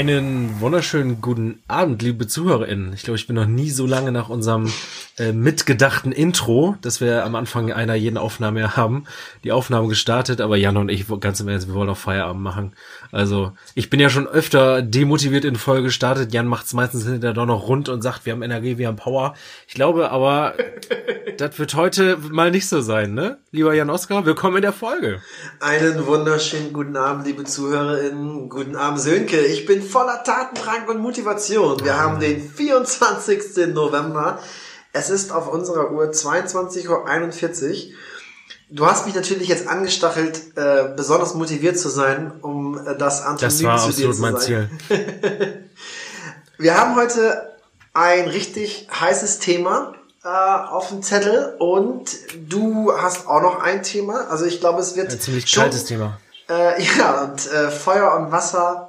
Einen wunderschönen guten Abend, liebe ZuhörerInnen. Ich glaube, ich bin noch nie so lange nach unserem äh, mitgedachten Intro, das wir am Anfang einer jeden Aufnahme haben, die Aufnahme gestartet, aber Jan und ich, ganz im Ernst, wir wollen auch Feierabend machen. Also, ich bin ja schon öfter demotiviert in Folge gestartet. Jan macht es meistens hinterher doch noch rund und sagt, wir haben Energie, wir haben Power. Ich glaube aber, das wird heute mal nicht so sein, ne? Lieber Jan Oskar, willkommen in der Folge. Einen wunderschönen guten Abend, liebe ZuhörerInnen. Guten Abend, Sönke. Ich bin voller Tatendrang und Motivation. Wir haben den 24. November. Es ist auf unserer Uhr 22.41 Uhr. Du hast mich natürlich jetzt angestachelt, äh, besonders motiviert zu sein, um äh, das Antonym das war zu zu mein. Ziel. Wir haben heute ein richtig heißes Thema äh, auf dem Zettel und du hast auch noch ein Thema. Also ich glaube, es wird ein ziemlich schon, kaltes Thema. Äh, ja, und äh, Feuer und Wasser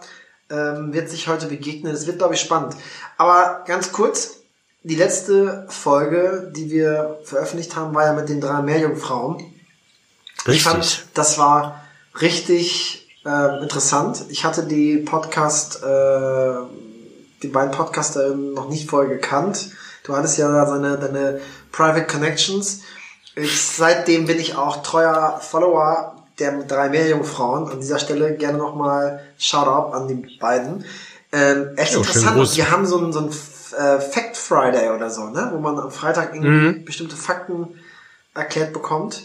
ähm, wird sich heute begegnen. Es wird, glaube ich, spannend. Aber ganz kurz, die letzte Folge, die wir veröffentlicht haben, war ja mit den drei Meerjungfrauen. Richtig. Ich fand, das war richtig äh, interessant. Ich hatte die Podcast, äh, die beiden Podcaster noch nicht vorher gekannt. Du hattest ja seine, deine Private Connections. Ich, seitdem bin ich auch treuer Follower der drei Meerjungfrauen. An dieser Stelle gerne nochmal Shoutout an die beiden. Ähm, echt jo, interessant. Die haben so ein, so äh, Fact Friday oder so, ne? wo man am Freitag irgendwie mhm. bestimmte Fakten erklärt bekommt.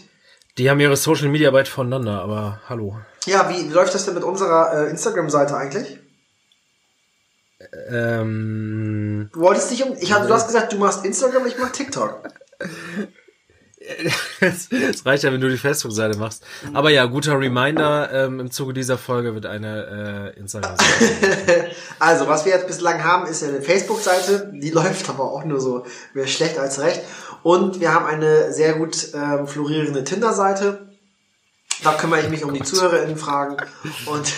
Die haben ihre Social Media Arbeit voneinander, aber hallo. Ja, wie läuft das denn mit unserer äh, Instagram-Seite eigentlich? Ähm, du wolltest dich um. Ich du hast gesagt, du machst Instagram, ich mach TikTok. Es reicht ja, wenn du die Facebook-Seite machst. Aber ja, guter Reminder, ähm, im Zuge dieser Folge wird eine äh, Instagram-Seite. also, was wir jetzt bislang haben, ist eine Facebook-Seite. Die läuft aber auch nur so mehr schlecht als recht. Und wir haben eine sehr gut ähm, florierende Tinder-Seite. Da kümmere ich mich um die ZuhörerInnen-Fragen. Und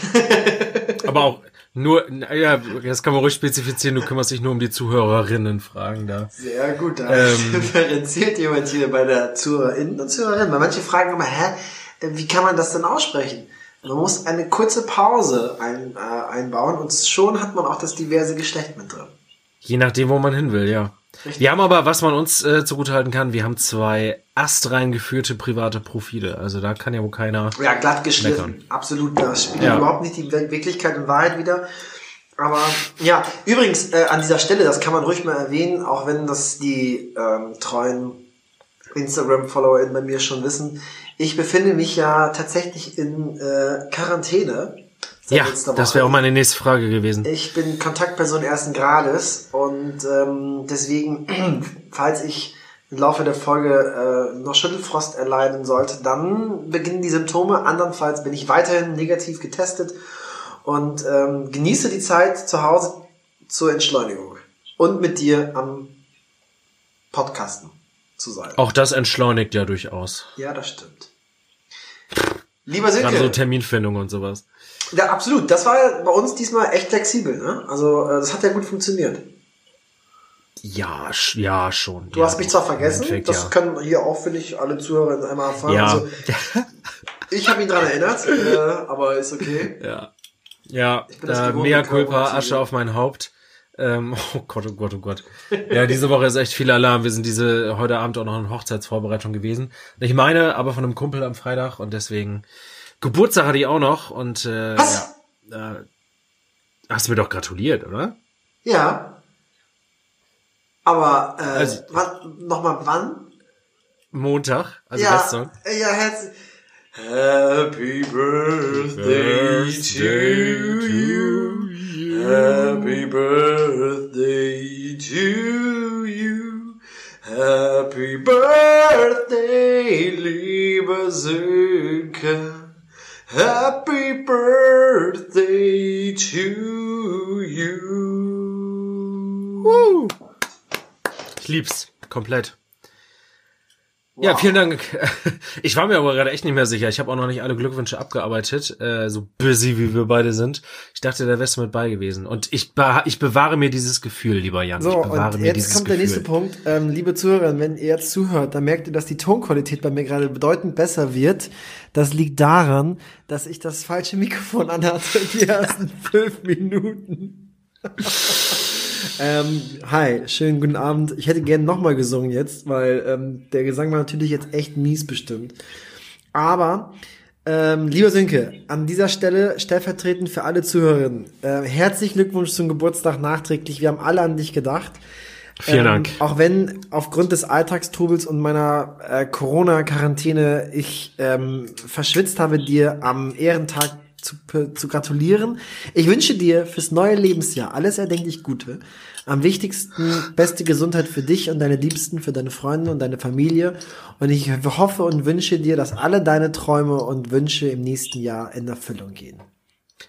aber auch nur, ja, das kann man ruhig spezifizieren, du kümmerst dich nur um die Zuhörerinnen-Fragen da. Sehr gut, da ähm, differenziert jemand hier bei der ZuhörerInnen und Zuhörerinnen. Weil manche fragen immer, hä, wie kann man das denn aussprechen? Man muss eine kurze Pause ein, äh, einbauen und schon hat man auch das diverse Geschlecht mit drin. Je nachdem, wo man hin will, ja. Richtig. Wir haben aber, was man uns äh, zugutehalten kann, wir haben zwei astrein geführte private Profile. Also da kann ja wohl keiner. Ja, glatt geschliffen. Absolut. Das spielt ja. überhaupt nicht die Wirklichkeit und Wahrheit wieder. Aber ja, übrigens äh, an dieser Stelle, das kann man ruhig mal erwähnen, auch wenn das die ähm, treuen Instagram-FollowerInnen bei mir schon wissen. Ich befinde mich ja tatsächlich in äh, Quarantäne ja, das wäre auch meine nächste Frage gewesen. Ich bin Kontaktperson ersten Grades und ähm, deswegen, falls ich im Laufe der Folge äh, noch Schüttelfrost erleiden sollte, dann beginnen die Symptome. Andernfalls bin ich weiterhin negativ getestet und ähm, genieße die Zeit zu Hause zur Entschleunigung und mit dir am Podcasten zu sein. Auch das entschleunigt ja durchaus. Ja, das stimmt. Lieber Silke. Gerade so Terminfindung und sowas. Ja, absolut. Das war bei uns diesmal echt flexibel. Ne? Also äh, das hat ja gut funktioniert. Ja, ja, schon. Du ja, hast mich zwar vergessen, das ja. können hier auch, finde ich, alle Zuhörer einmal erfahren. Ja. Also, ich habe ihn dran erinnert, äh, aber ist okay. Ja. Ja, äh, mea culpa, Asche auf mein Haupt. Ähm, oh Gott, oh Gott, oh Gott. Ja, diese Woche ist echt viel Alarm. Wir sind diese heute Abend auch noch in Hochzeitsvorbereitung gewesen. Ich meine, aber von einem Kumpel am Freitag und deswegen Geburtstag hatte ich auch noch und äh, Was? Ja, äh, hast du mir doch gratuliert, oder? Ja. Aber äh, also, nochmal wann? Montag, also ja, gestern. Ja, herzlich. Happy birthday, birthday to you. Happy birthday to you. Happy birthday, liebe Sönke. Happy birthday to you. Woo. Ich lieb's. Komplett. Ja, vielen Dank. Ich war mir aber gerade echt nicht mehr sicher. Ich habe auch noch nicht alle Glückwünsche abgearbeitet, äh, so busy wie wir beide sind. Ich dachte, da wärst du mit bei gewesen. Und ich, be ich bewahre mir dieses Gefühl, lieber Jan. So, ich bewahre und jetzt kommt der nächste Punkt. Ähm, liebe Zuhörer, wenn ihr jetzt zuhört, dann merkt ihr, dass die Tonqualität bei mir gerade bedeutend besser wird. Das liegt daran, dass ich das falsche Mikrofon anhatte die ersten fünf Minuten. ähm, hi, schönen guten Abend. Ich hätte gerne nochmal gesungen jetzt, weil ähm, der Gesang war natürlich jetzt echt mies bestimmt. Aber, ähm, lieber Sönke, an dieser Stelle stellvertretend für alle Zuhörerinnen, äh, herzlichen Glückwunsch zum Geburtstag nachträglich. Wir haben alle an dich gedacht. Vielen Dank. Auch wenn aufgrund des Alltagstrubels und meiner äh, Corona-Quarantäne ich ähm, verschwitzt habe, dir am Ehrentag zu, zu gratulieren. Ich wünsche dir fürs neue Lebensjahr alles erdenklich Gute. Am wichtigsten beste Gesundheit für dich und deine Liebsten, für deine Freunde und deine Familie. Und ich hoffe und wünsche dir, dass alle deine Träume und Wünsche im nächsten Jahr in Erfüllung gehen.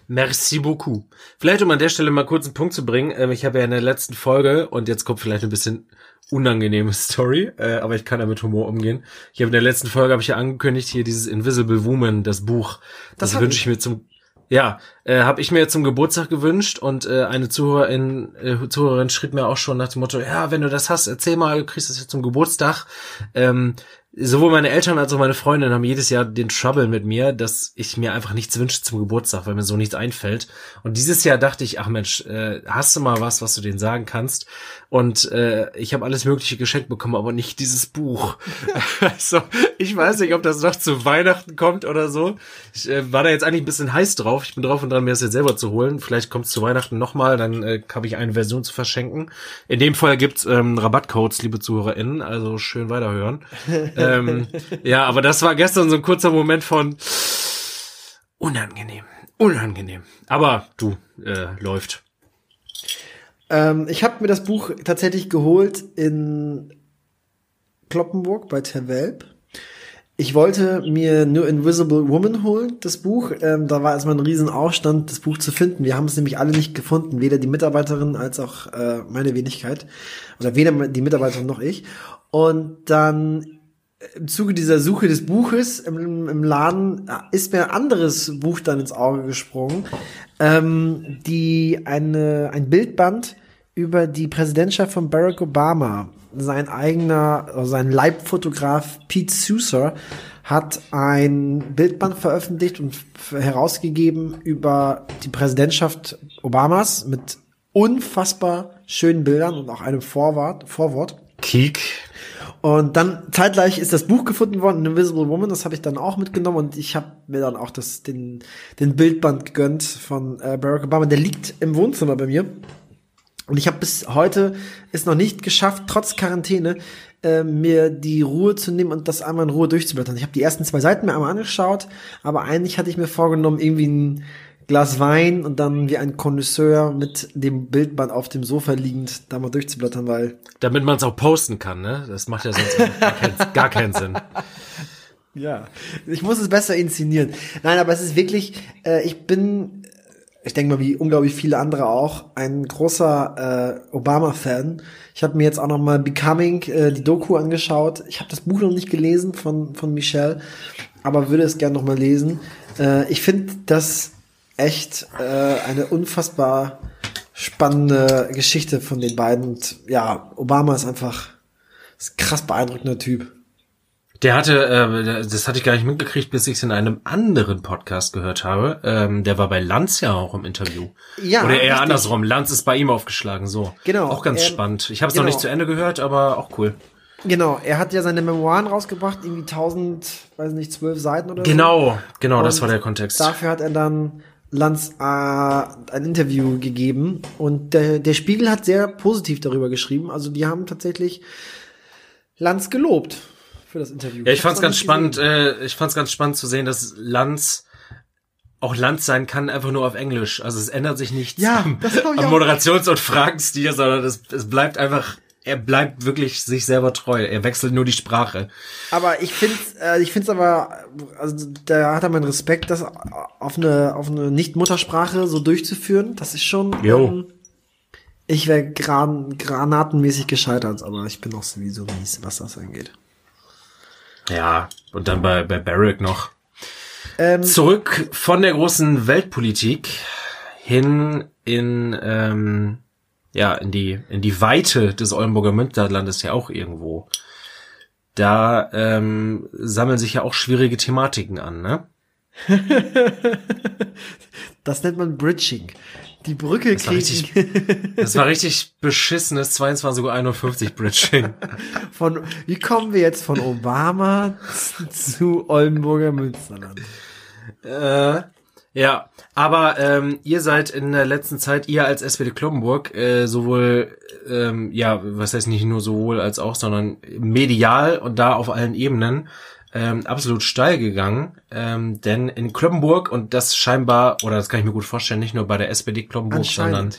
Merci beaucoup. Vielleicht um an der Stelle mal kurz einen Punkt zu bringen. Ähm, ich habe ja in der letzten Folge, und jetzt kommt vielleicht ein bisschen unangenehme Story, äh, aber ich kann da mit Humor umgehen. Ich habe in der letzten Folge habe ich ja angekündigt hier dieses Invisible Woman, das Buch. Das, Das wünsche ich mir zum ja, äh, habe ich mir zum Geburtstag gewünscht und äh, eine Zuhörerin, äh, Zuhörerin schrieb mir auch schon nach dem Motto, ja, wenn du das hast, erzähl mal, du kriegst das jetzt zum Geburtstag. Ähm, sowohl meine Eltern als auch meine Freundin haben jedes Jahr den Trouble mit mir, dass ich mir einfach nichts wünsche zum Geburtstag, weil mir so nichts einfällt. Und dieses Jahr dachte ich, ach Mensch, äh, hast du mal was, was du denen sagen kannst? Und äh, ich habe alles Mögliche geschenkt bekommen, aber nicht dieses Buch. also, ich weiß nicht, ob das noch zu Weihnachten kommt oder so. Ich äh, war da jetzt eigentlich ein bisschen heiß drauf. Ich bin drauf und dran, mir das jetzt selber zu holen. Vielleicht kommt es zu Weihnachten nochmal, dann äh, habe ich eine Version zu verschenken. In dem Fall gibt's ähm, Rabattcodes, liebe ZuhörerInnen, also schön weiterhören. ähm, ja, aber das war gestern so ein kurzer Moment von unangenehm, unangenehm. Aber du, äh, läuft. Ähm, ich habe mir das Buch tatsächlich geholt in Kloppenburg bei Terwelp. Ich wollte mir nur Invisible Woman holen, das Buch. Ähm, da war erstmal ein riesen Aufstand, das Buch zu finden. Wir haben es nämlich alle nicht gefunden, weder die Mitarbeiterin als auch äh, meine Wenigkeit. Oder weder die Mitarbeiterin noch ich. Und dann im Zuge dieser Suche des Buches im, im Laden äh, ist mir ein anderes Buch dann ins Auge gesprungen, ähm, die eine ein Bildband über die Präsidentschaft von Barack Obama. Sein eigener, also sein Leibfotograf Pete Sousa hat ein Bildband veröffentlicht und herausgegeben über die Präsidentschaft Obamas mit unfassbar schönen Bildern und auch einem Vorwort. Vorwort. Kiek. Und dann zeitgleich ist das Buch gefunden worden, Invisible Woman, das habe ich dann auch mitgenommen und ich habe mir dann auch das, den, den Bildband gegönnt von äh, Barack Obama. Der liegt im Wohnzimmer bei mir. Und ich habe bis heute es noch nicht geschafft, trotz Quarantäne, äh, mir die Ruhe zu nehmen und das einmal in Ruhe durchzublättern. Ich habe die ersten zwei Seiten mir einmal angeschaut, aber eigentlich hatte ich mir vorgenommen, irgendwie ein Glas Wein und dann wie ein Connoisseur mit dem Bildband auf dem Sofa liegend da mal durchzublättern, weil Damit man es auch posten kann, ne? Das macht ja sonst gar, keinen, gar keinen Sinn. Ja, ich muss es besser inszenieren. Nein, aber es ist wirklich, äh, ich bin, ich denke mal, wie unglaublich viele andere auch, ein großer äh, Obama-Fan. Ich habe mir jetzt auch noch mal Becoming, äh, die Doku angeschaut. Ich habe das Buch noch nicht gelesen von, von Michelle, aber würde es gerne noch mal lesen. Äh, ich finde das echt äh, eine unfassbar spannende Geschichte von den beiden. Und ja, Obama ist einfach ein krass beeindruckender Typ. Der hatte, äh, das hatte ich gar nicht mitgekriegt, bis ich es in einem anderen Podcast gehört habe. Ähm, der war bei Lanz ja auch im Interview. Ja, Oder eher richtig. andersrum. Lanz ist bei ihm aufgeschlagen, so. Genau, Auch ganz ähm, spannend. Ich habe es genau. noch nicht zu Ende gehört, aber auch cool. Genau, er hat ja seine Memoiren rausgebracht, irgendwie 1000, weiß nicht, zwölf Seiten oder so. Genau, genau, das war der Kontext. Dafür hat er dann Lanz äh, ein Interview gegeben und der, der Spiegel hat sehr positiv darüber geschrieben. Also die haben tatsächlich Lanz gelobt für das Interview. Ja, ich fand's hab's noch ganz spannend, äh, ich fand's ganz spannend zu sehen, dass Lanz auch Lanz sein kann, einfach nur auf Englisch. Also es ändert sich nichts Ja, am, ich am. Moderations- und Fragenstil, sondern es, es bleibt einfach, er bleibt wirklich sich selber treu. Er wechselt nur die Sprache. Aber ich find's, äh, ich find's aber, also da hat er meinen Respekt, das auf eine, auf eine Nicht-Muttersprache so durchzuführen. Das ist schon Jo. ähm, Ich wäre gran granatenmäßig gescheitert, aber ich bin auch sowieso mies, was das angeht. Ja, und dann bei, bei Barrick noch. Ähm, Zurück von der großen Weltpolitik hin in, ähm, ja, in die, in die Weite des Oldenburger Münsterlandes ja auch irgendwo. Da ähm, sammeln sich ja auch schwierige Thematiken an, ne? das nennt man Bridging. Die Brücke das war, richtig, das war richtig beschissenes 22.51 Uhr Bridging. Von, wie kommen wir jetzt von Obama zu Oldenburger Münsterland? Äh, ja, aber ähm, ihr seid in der letzten Zeit, ihr als SPD Kloppenburg, äh, sowohl, ähm, ja, was heißt nicht nur sowohl als auch, sondern medial und da auf allen Ebenen ähm, absolut steil gegangen. Ähm, denn in Kloppenburg, und das scheinbar, oder das kann ich mir gut vorstellen, nicht nur bei der SPD Kloppenburg, sondern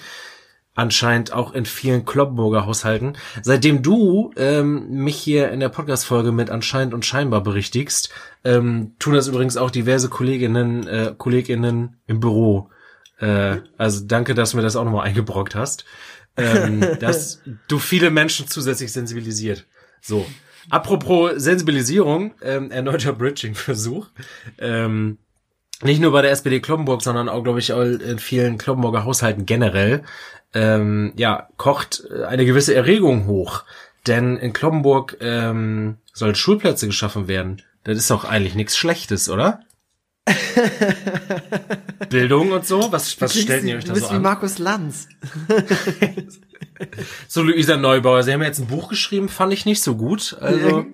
anscheinend auch in vielen Kloppenburger Haushalten. Seitdem du ähm, mich hier in der Podcast-Folge mit anscheinend und scheinbar berichtigst, ähm, tun das übrigens auch diverse Kolleginnen, äh, Kolleginnen im Büro. Äh, also danke, dass du mir das auch nochmal eingebrockt hast. Ähm, dass du viele Menschen zusätzlich sensibilisiert. So. Apropos Sensibilisierung, ähm, erneuter Bridging-Versuch. Ähm, nicht nur bei der SPD Kloppenburg, sondern auch, glaube ich, in vielen Kloppenburger Haushalten generell, ähm, ja, kocht eine gewisse Erregung hoch. Denn in Kloppenburg ähm, sollen Schulplätze geschaffen werden. Das ist doch eigentlich nichts Schlechtes, oder? Bildung und so? Was, was stellt ihr euch da so an? wie Markus Lanz. so Luisa Neubauer, sie haben jetzt ein Buch geschrieben, fand ich nicht so gut. Also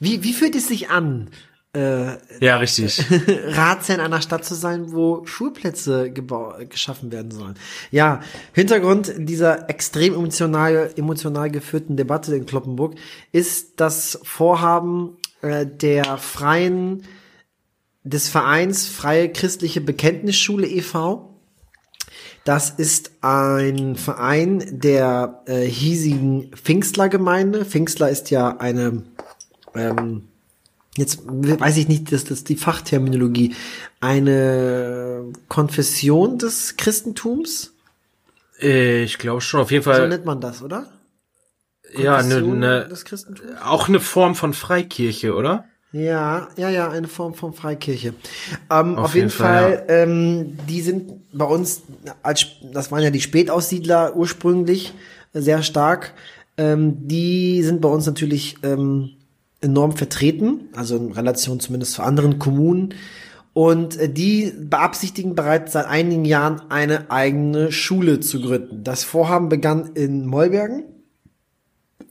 wie, wie fühlt es sich an? Äh, ja, richtig. Ratsherr in einer Stadt zu sein, wo Schulplätze geschaffen werden sollen. Ja, Hintergrund dieser extrem emotional, emotional geführten Debatte in Kloppenburg ist das Vorhaben äh, der freien des Vereins Freie Christliche Bekenntnisschule e.V. Das ist ein Verein der äh, hiesigen Pfingstlergemeinde. Pfingstler ist ja eine, ähm, jetzt weiß ich nicht, das, das ist die Fachterminologie, eine Konfession des Christentums. Ich glaube schon, auf jeden Fall. So nennt man das, oder? ja, ne, ne, auch eine Form von Freikirche, oder? Ja, ja, ja, eine Form von Freikirche. Ähm, auf, auf, jeden, jeden Fall, Fall ja. ähm, die sind bei uns, als das waren ja die Spätaussiedler ursprünglich äh, sehr stark. Ähm, die sind bei uns natürlich ähm, enorm vertreten, also in Relation zumindest zu anderen Kommunen. Und äh, die beabsichtigen bereits seit einigen Jahren eine eigene Schule zu gründen. Das Vorhaben begann in Mollbergen.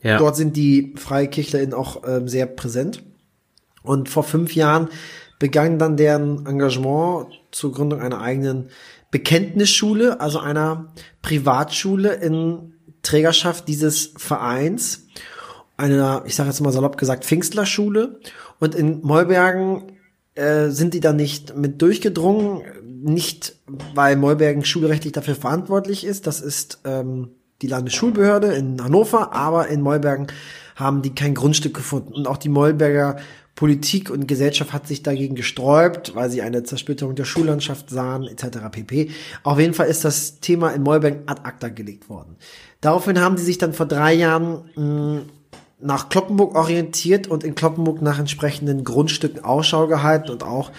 Ja. Dort sind die FreikirchlerInnen auch ähm, sehr präsent. Und vor fünf Jahren begann dann deren Engagement zur Gründung einer eigenen Bekenntnisschule, also einer Privatschule in Trägerschaft dieses Vereins, einer, ich sage jetzt mal salopp gesagt, Pfingstlerschule. Und in Mollbergen äh, sind die dann nicht mit durchgedrungen, nicht weil Mollbergen schulrechtlich dafür verantwortlich ist, das ist ähm, die Landesschulbehörde in Hannover, aber in Mollbergen haben die kein Grundstück gefunden. Und auch die Mollberger Politik und Gesellschaft hat sich dagegen gesträubt, weil sie eine Zersplitterung der Schullandschaft sahen, etc. pp. Auf jeden Fall ist das Thema in Mollberg ad acta gelegt worden. Daraufhin haben sie sich dann vor drei Jahren mh, mm, nach Kloppenburg orientiert und in Kloppenburg nach entsprechenden Grundstücken Ausschau gehalten und auch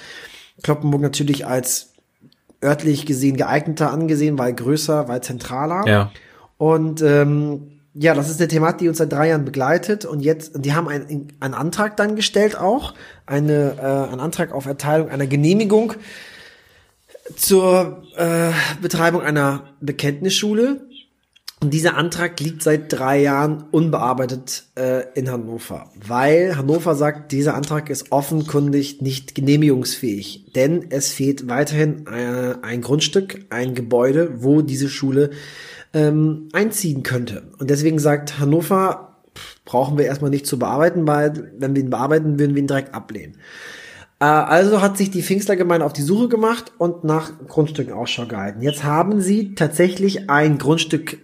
Kloppenburg natürlich als örtlich gesehen geeigneter angesehen, weil größer, weil zentraler. Ja. Und ähm, ja, das ist eine Thematik, die uns seit drei Jahren begleitet und jetzt, die haben einen, einen Antrag dann gestellt auch, eine, äh, einen Antrag auf Erteilung einer Genehmigung zur äh, Betreibung einer Bekenntnisschule. Und dieser Antrag liegt seit drei Jahren unbearbeitet äh, in Hannover, weil Hannover sagt, dieser Antrag ist offenkundig nicht genehmigungsfähig, denn es fehlt weiterhin äh, ein Grundstück, ein Gebäude, wo diese Schule ähm, einziehen könnte. Und deswegen sagt Hannover, brauchen wir erstmal nicht zu bearbeiten, weil wenn wir ihn bearbeiten, würden wir ihn direkt ablehnen. Äh, also hat sich die Pfingstlergemeinde auf die Suche gemacht und nach Grundstücken Ausschau gehalten. Jetzt haben sie tatsächlich ein Grundstück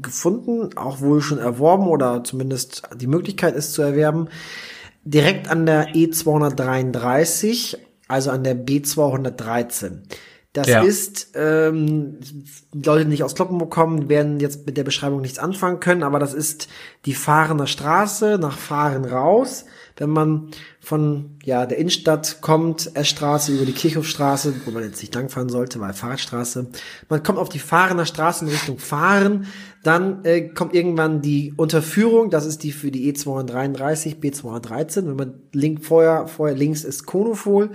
gefunden, auch wohl schon erworben oder zumindest die Möglichkeit ist zu erwerben, direkt an der E233, also an der B213. Das ja. ist, ähm, Leute, die nicht aus Kloppenburg kommen, werden jetzt mit der Beschreibung nichts anfangen können, aber das ist die Fahrener Straße nach Fahren raus. Wenn man von ja der Innenstadt kommt, S-Straße über die Kirchhofstraße, wo man jetzt nicht langfahren sollte, weil Fahrradstraße. Man kommt auf die Fahrener Straße in Richtung Fahren, dann äh, kommt irgendwann die Unterführung, das ist die für die E233, B213. Wenn man link vorher, vorher links ist Konofol.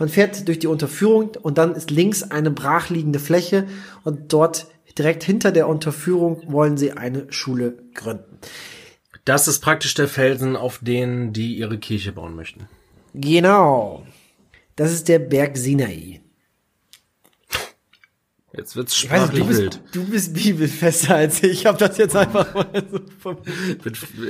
Man fährt durch die Unterführung und dann ist links eine brachliegende Fläche und dort direkt hinter der Unterführung wollen sie eine Schule gründen. Das ist praktisch der Felsen, auf den die ihre Kirche bauen möchten. Genau. Das ist der Berg Sinai. Jetzt wird's sprachlich weiß, du bist, wild. Du bist bibelfester als ich. Ich habe das jetzt einfach mal so vom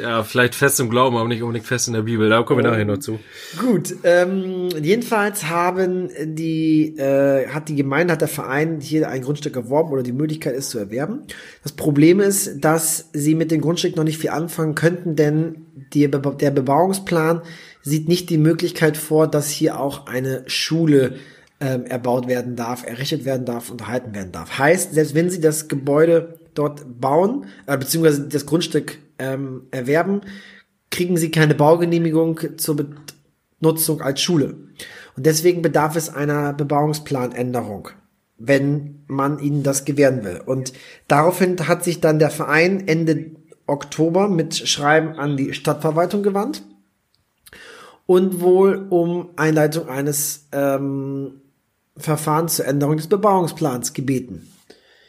Ja, vielleicht fest im Glauben, aber nicht unbedingt fest in der Bibel. Da kommen wir oh. nachher noch zu. Gut. Ähm, jedenfalls haben die äh, hat die Gemeinde, hat der Verein hier ein Grundstück erworben oder die Möglichkeit ist zu erwerben. Das Problem ist, dass sie mit dem Grundstück noch nicht viel anfangen könnten, denn die, der Bebauungsplan sieht nicht die Möglichkeit vor, dass hier auch eine Schule ähm, erbaut werden darf, errichtet werden darf, unterhalten werden darf. Heißt, selbst wenn sie das Gebäude dort bauen, äh, beziehungsweise das Grundstück ähm, erwerben, kriegen sie keine Baugenehmigung zur Benutzung als Schule. Und deswegen bedarf es einer Bebauungsplanänderung, wenn man ihnen das gewähren will. Und daraufhin hat sich dann der Verein Ende Oktober mit Schreiben an die Stadtverwaltung gewandt und wohl um Einleitung eines ähm, Verfahren zur Änderung des Bebauungsplans gebeten.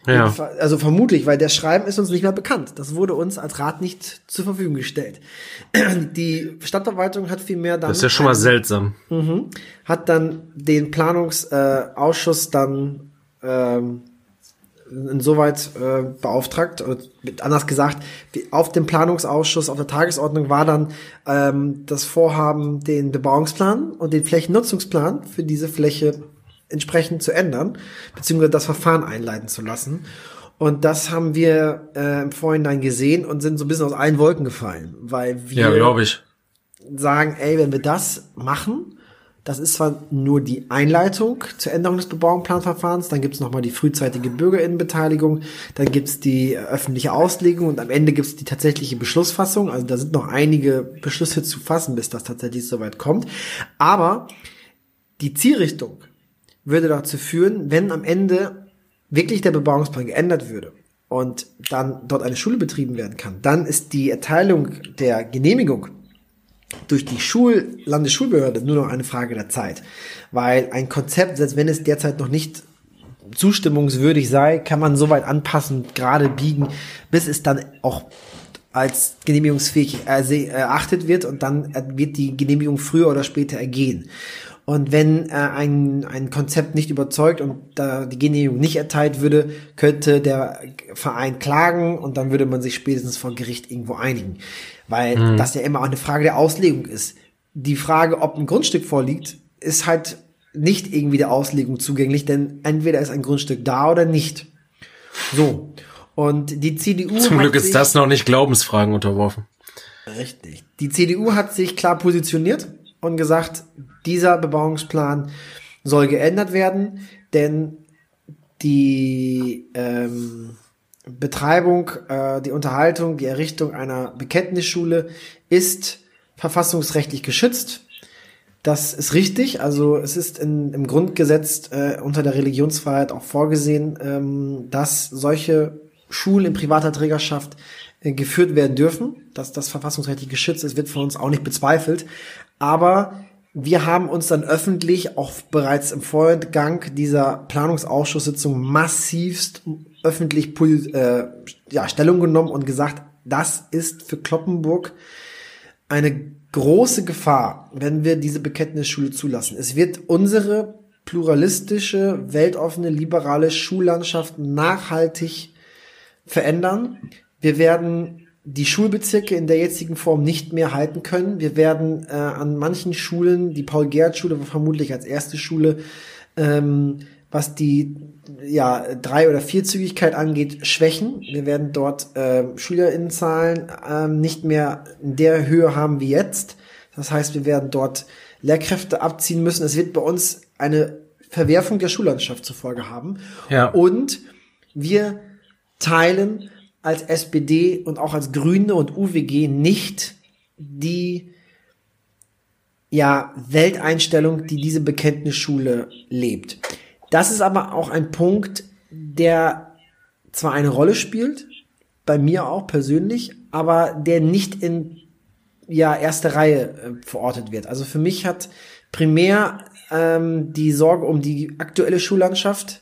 Ja. Also vermutlich, weil der Schreiben ist uns nicht mehr bekannt. Das wurde uns als Rat nicht zur Verfügung gestellt. Die Stadtverwaltung hat vielmehr dann. Das ist ja schon mal seltsam. Mh, hat dann den Planungsausschuss dann ähm, insoweit äh, beauftragt, oder anders gesagt, auf dem Planungsausschuss, auf der Tagesordnung war dann ähm, das Vorhaben, den Bebauungsplan und den Flächennutzungsplan für diese Fläche entsprechend zu ändern, beziehungsweise das Verfahren einleiten zu lassen. Und das haben wir äh, im Vorhinein gesehen und sind so ein bisschen aus allen Wolken gefallen, weil wir ja, ich. sagen, ey, wenn wir das machen, das ist zwar nur die Einleitung zur Änderung des Bebauungsplanverfahrens, dann gibt's nochmal die frühzeitige Bürgerinnenbeteiligung, dann gibt's die öffentliche Auslegung und am Ende gibt's die tatsächliche Beschlussfassung. Also da sind noch einige Beschlüsse zu fassen, bis das tatsächlich soweit kommt. Aber die Zielrichtung würde dazu führen, wenn am Ende wirklich der Bebauungsplan geändert würde und dann dort eine Schule betrieben werden kann, dann ist die Erteilung der Genehmigung durch die Schul Landesschulbehörde nur noch eine Frage der Zeit. Weil ein Konzept, selbst wenn es derzeit noch nicht zustimmungswürdig sei, kann man so weit anpassen, gerade biegen, bis es dann auch als genehmigungsfähig erachtet wird und dann wird die Genehmigung früher oder später ergehen. Und wenn äh, ein, ein Konzept nicht überzeugt und da die Genehmigung nicht erteilt würde, könnte der Verein klagen und dann würde man sich spätestens vor Gericht irgendwo einigen. Weil mhm. das ja immer auch eine Frage der Auslegung ist. Die Frage, ob ein Grundstück vorliegt, ist halt nicht irgendwie der Auslegung zugänglich, denn entweder ist ein Grundstück da oder nicht. So. Und die CDU. Zum Glück ist das noch nicht Glaubensfragen unterworfen. Richtig. Die CDU hat sich klar positioniert und gesagt, dieser Bebauungsplan soll geändert werden, denn die ähm, Betreibung, äh, die Unterhaltung, die Errichtung einer Bekenntnisschule ist verfassungsrechtlich geschützt. Das ist richtig. Also es ist in, im Grundgesetz äh, unter der Religionsfreiheit auch vorgesehen, ähm, dass solche Schulen in privater Trägerschaft äh, geführt werden dürfen. Dass das verfassungsrechtlich geschützt ist, wird von uns auch nicht bezweifelt. Aber wir haben uns dann öffentlich auch bereits im Vorgang dieser Planungsausschusssitzung massivst öffentlich äh, ja, Stellung genommen und gesagt, das ist für Kloppenburg eine große Gefahr, wenn wir diese Bekenntnisschule zulassen. Es wird unsere pluralistische, weltoffene, liberale Schullandschaft nachhaltig verändern. Wir werden die Schulbezirke in der jetzigen Form nicht mehr halten können. Wir werden äh, an manchen Schulen, die Paul-Gerhardt-Schule war vermutlich als erste Schule, ähm, was die ja, drei- oder vierzügigkeit angeht, schwächen. Wir werden dort äh, Schülerinnenzahlen äh, nicht mehr in der Höhe haben wie jetzt. Das heißt, wir werden dort Lehrkräfte abziehen müssen. Es wird bei uns eine Verwerfung der Schullandschaft zur Folge haben. Ja. Und wir teilen als SPD und auch als Grüne und UWG nicht die ja, Welteinstellung, die diese Bekenntnisschule lebt. Das ist aber auch ein Punkt, der zwar eine Rolle spielt, bei mir auch persönlich, aber der nicht in ja erste Reihe äh, verortet wird. Also für mich hat primär ähm, die Sorge um die aktuelle Schullandschaft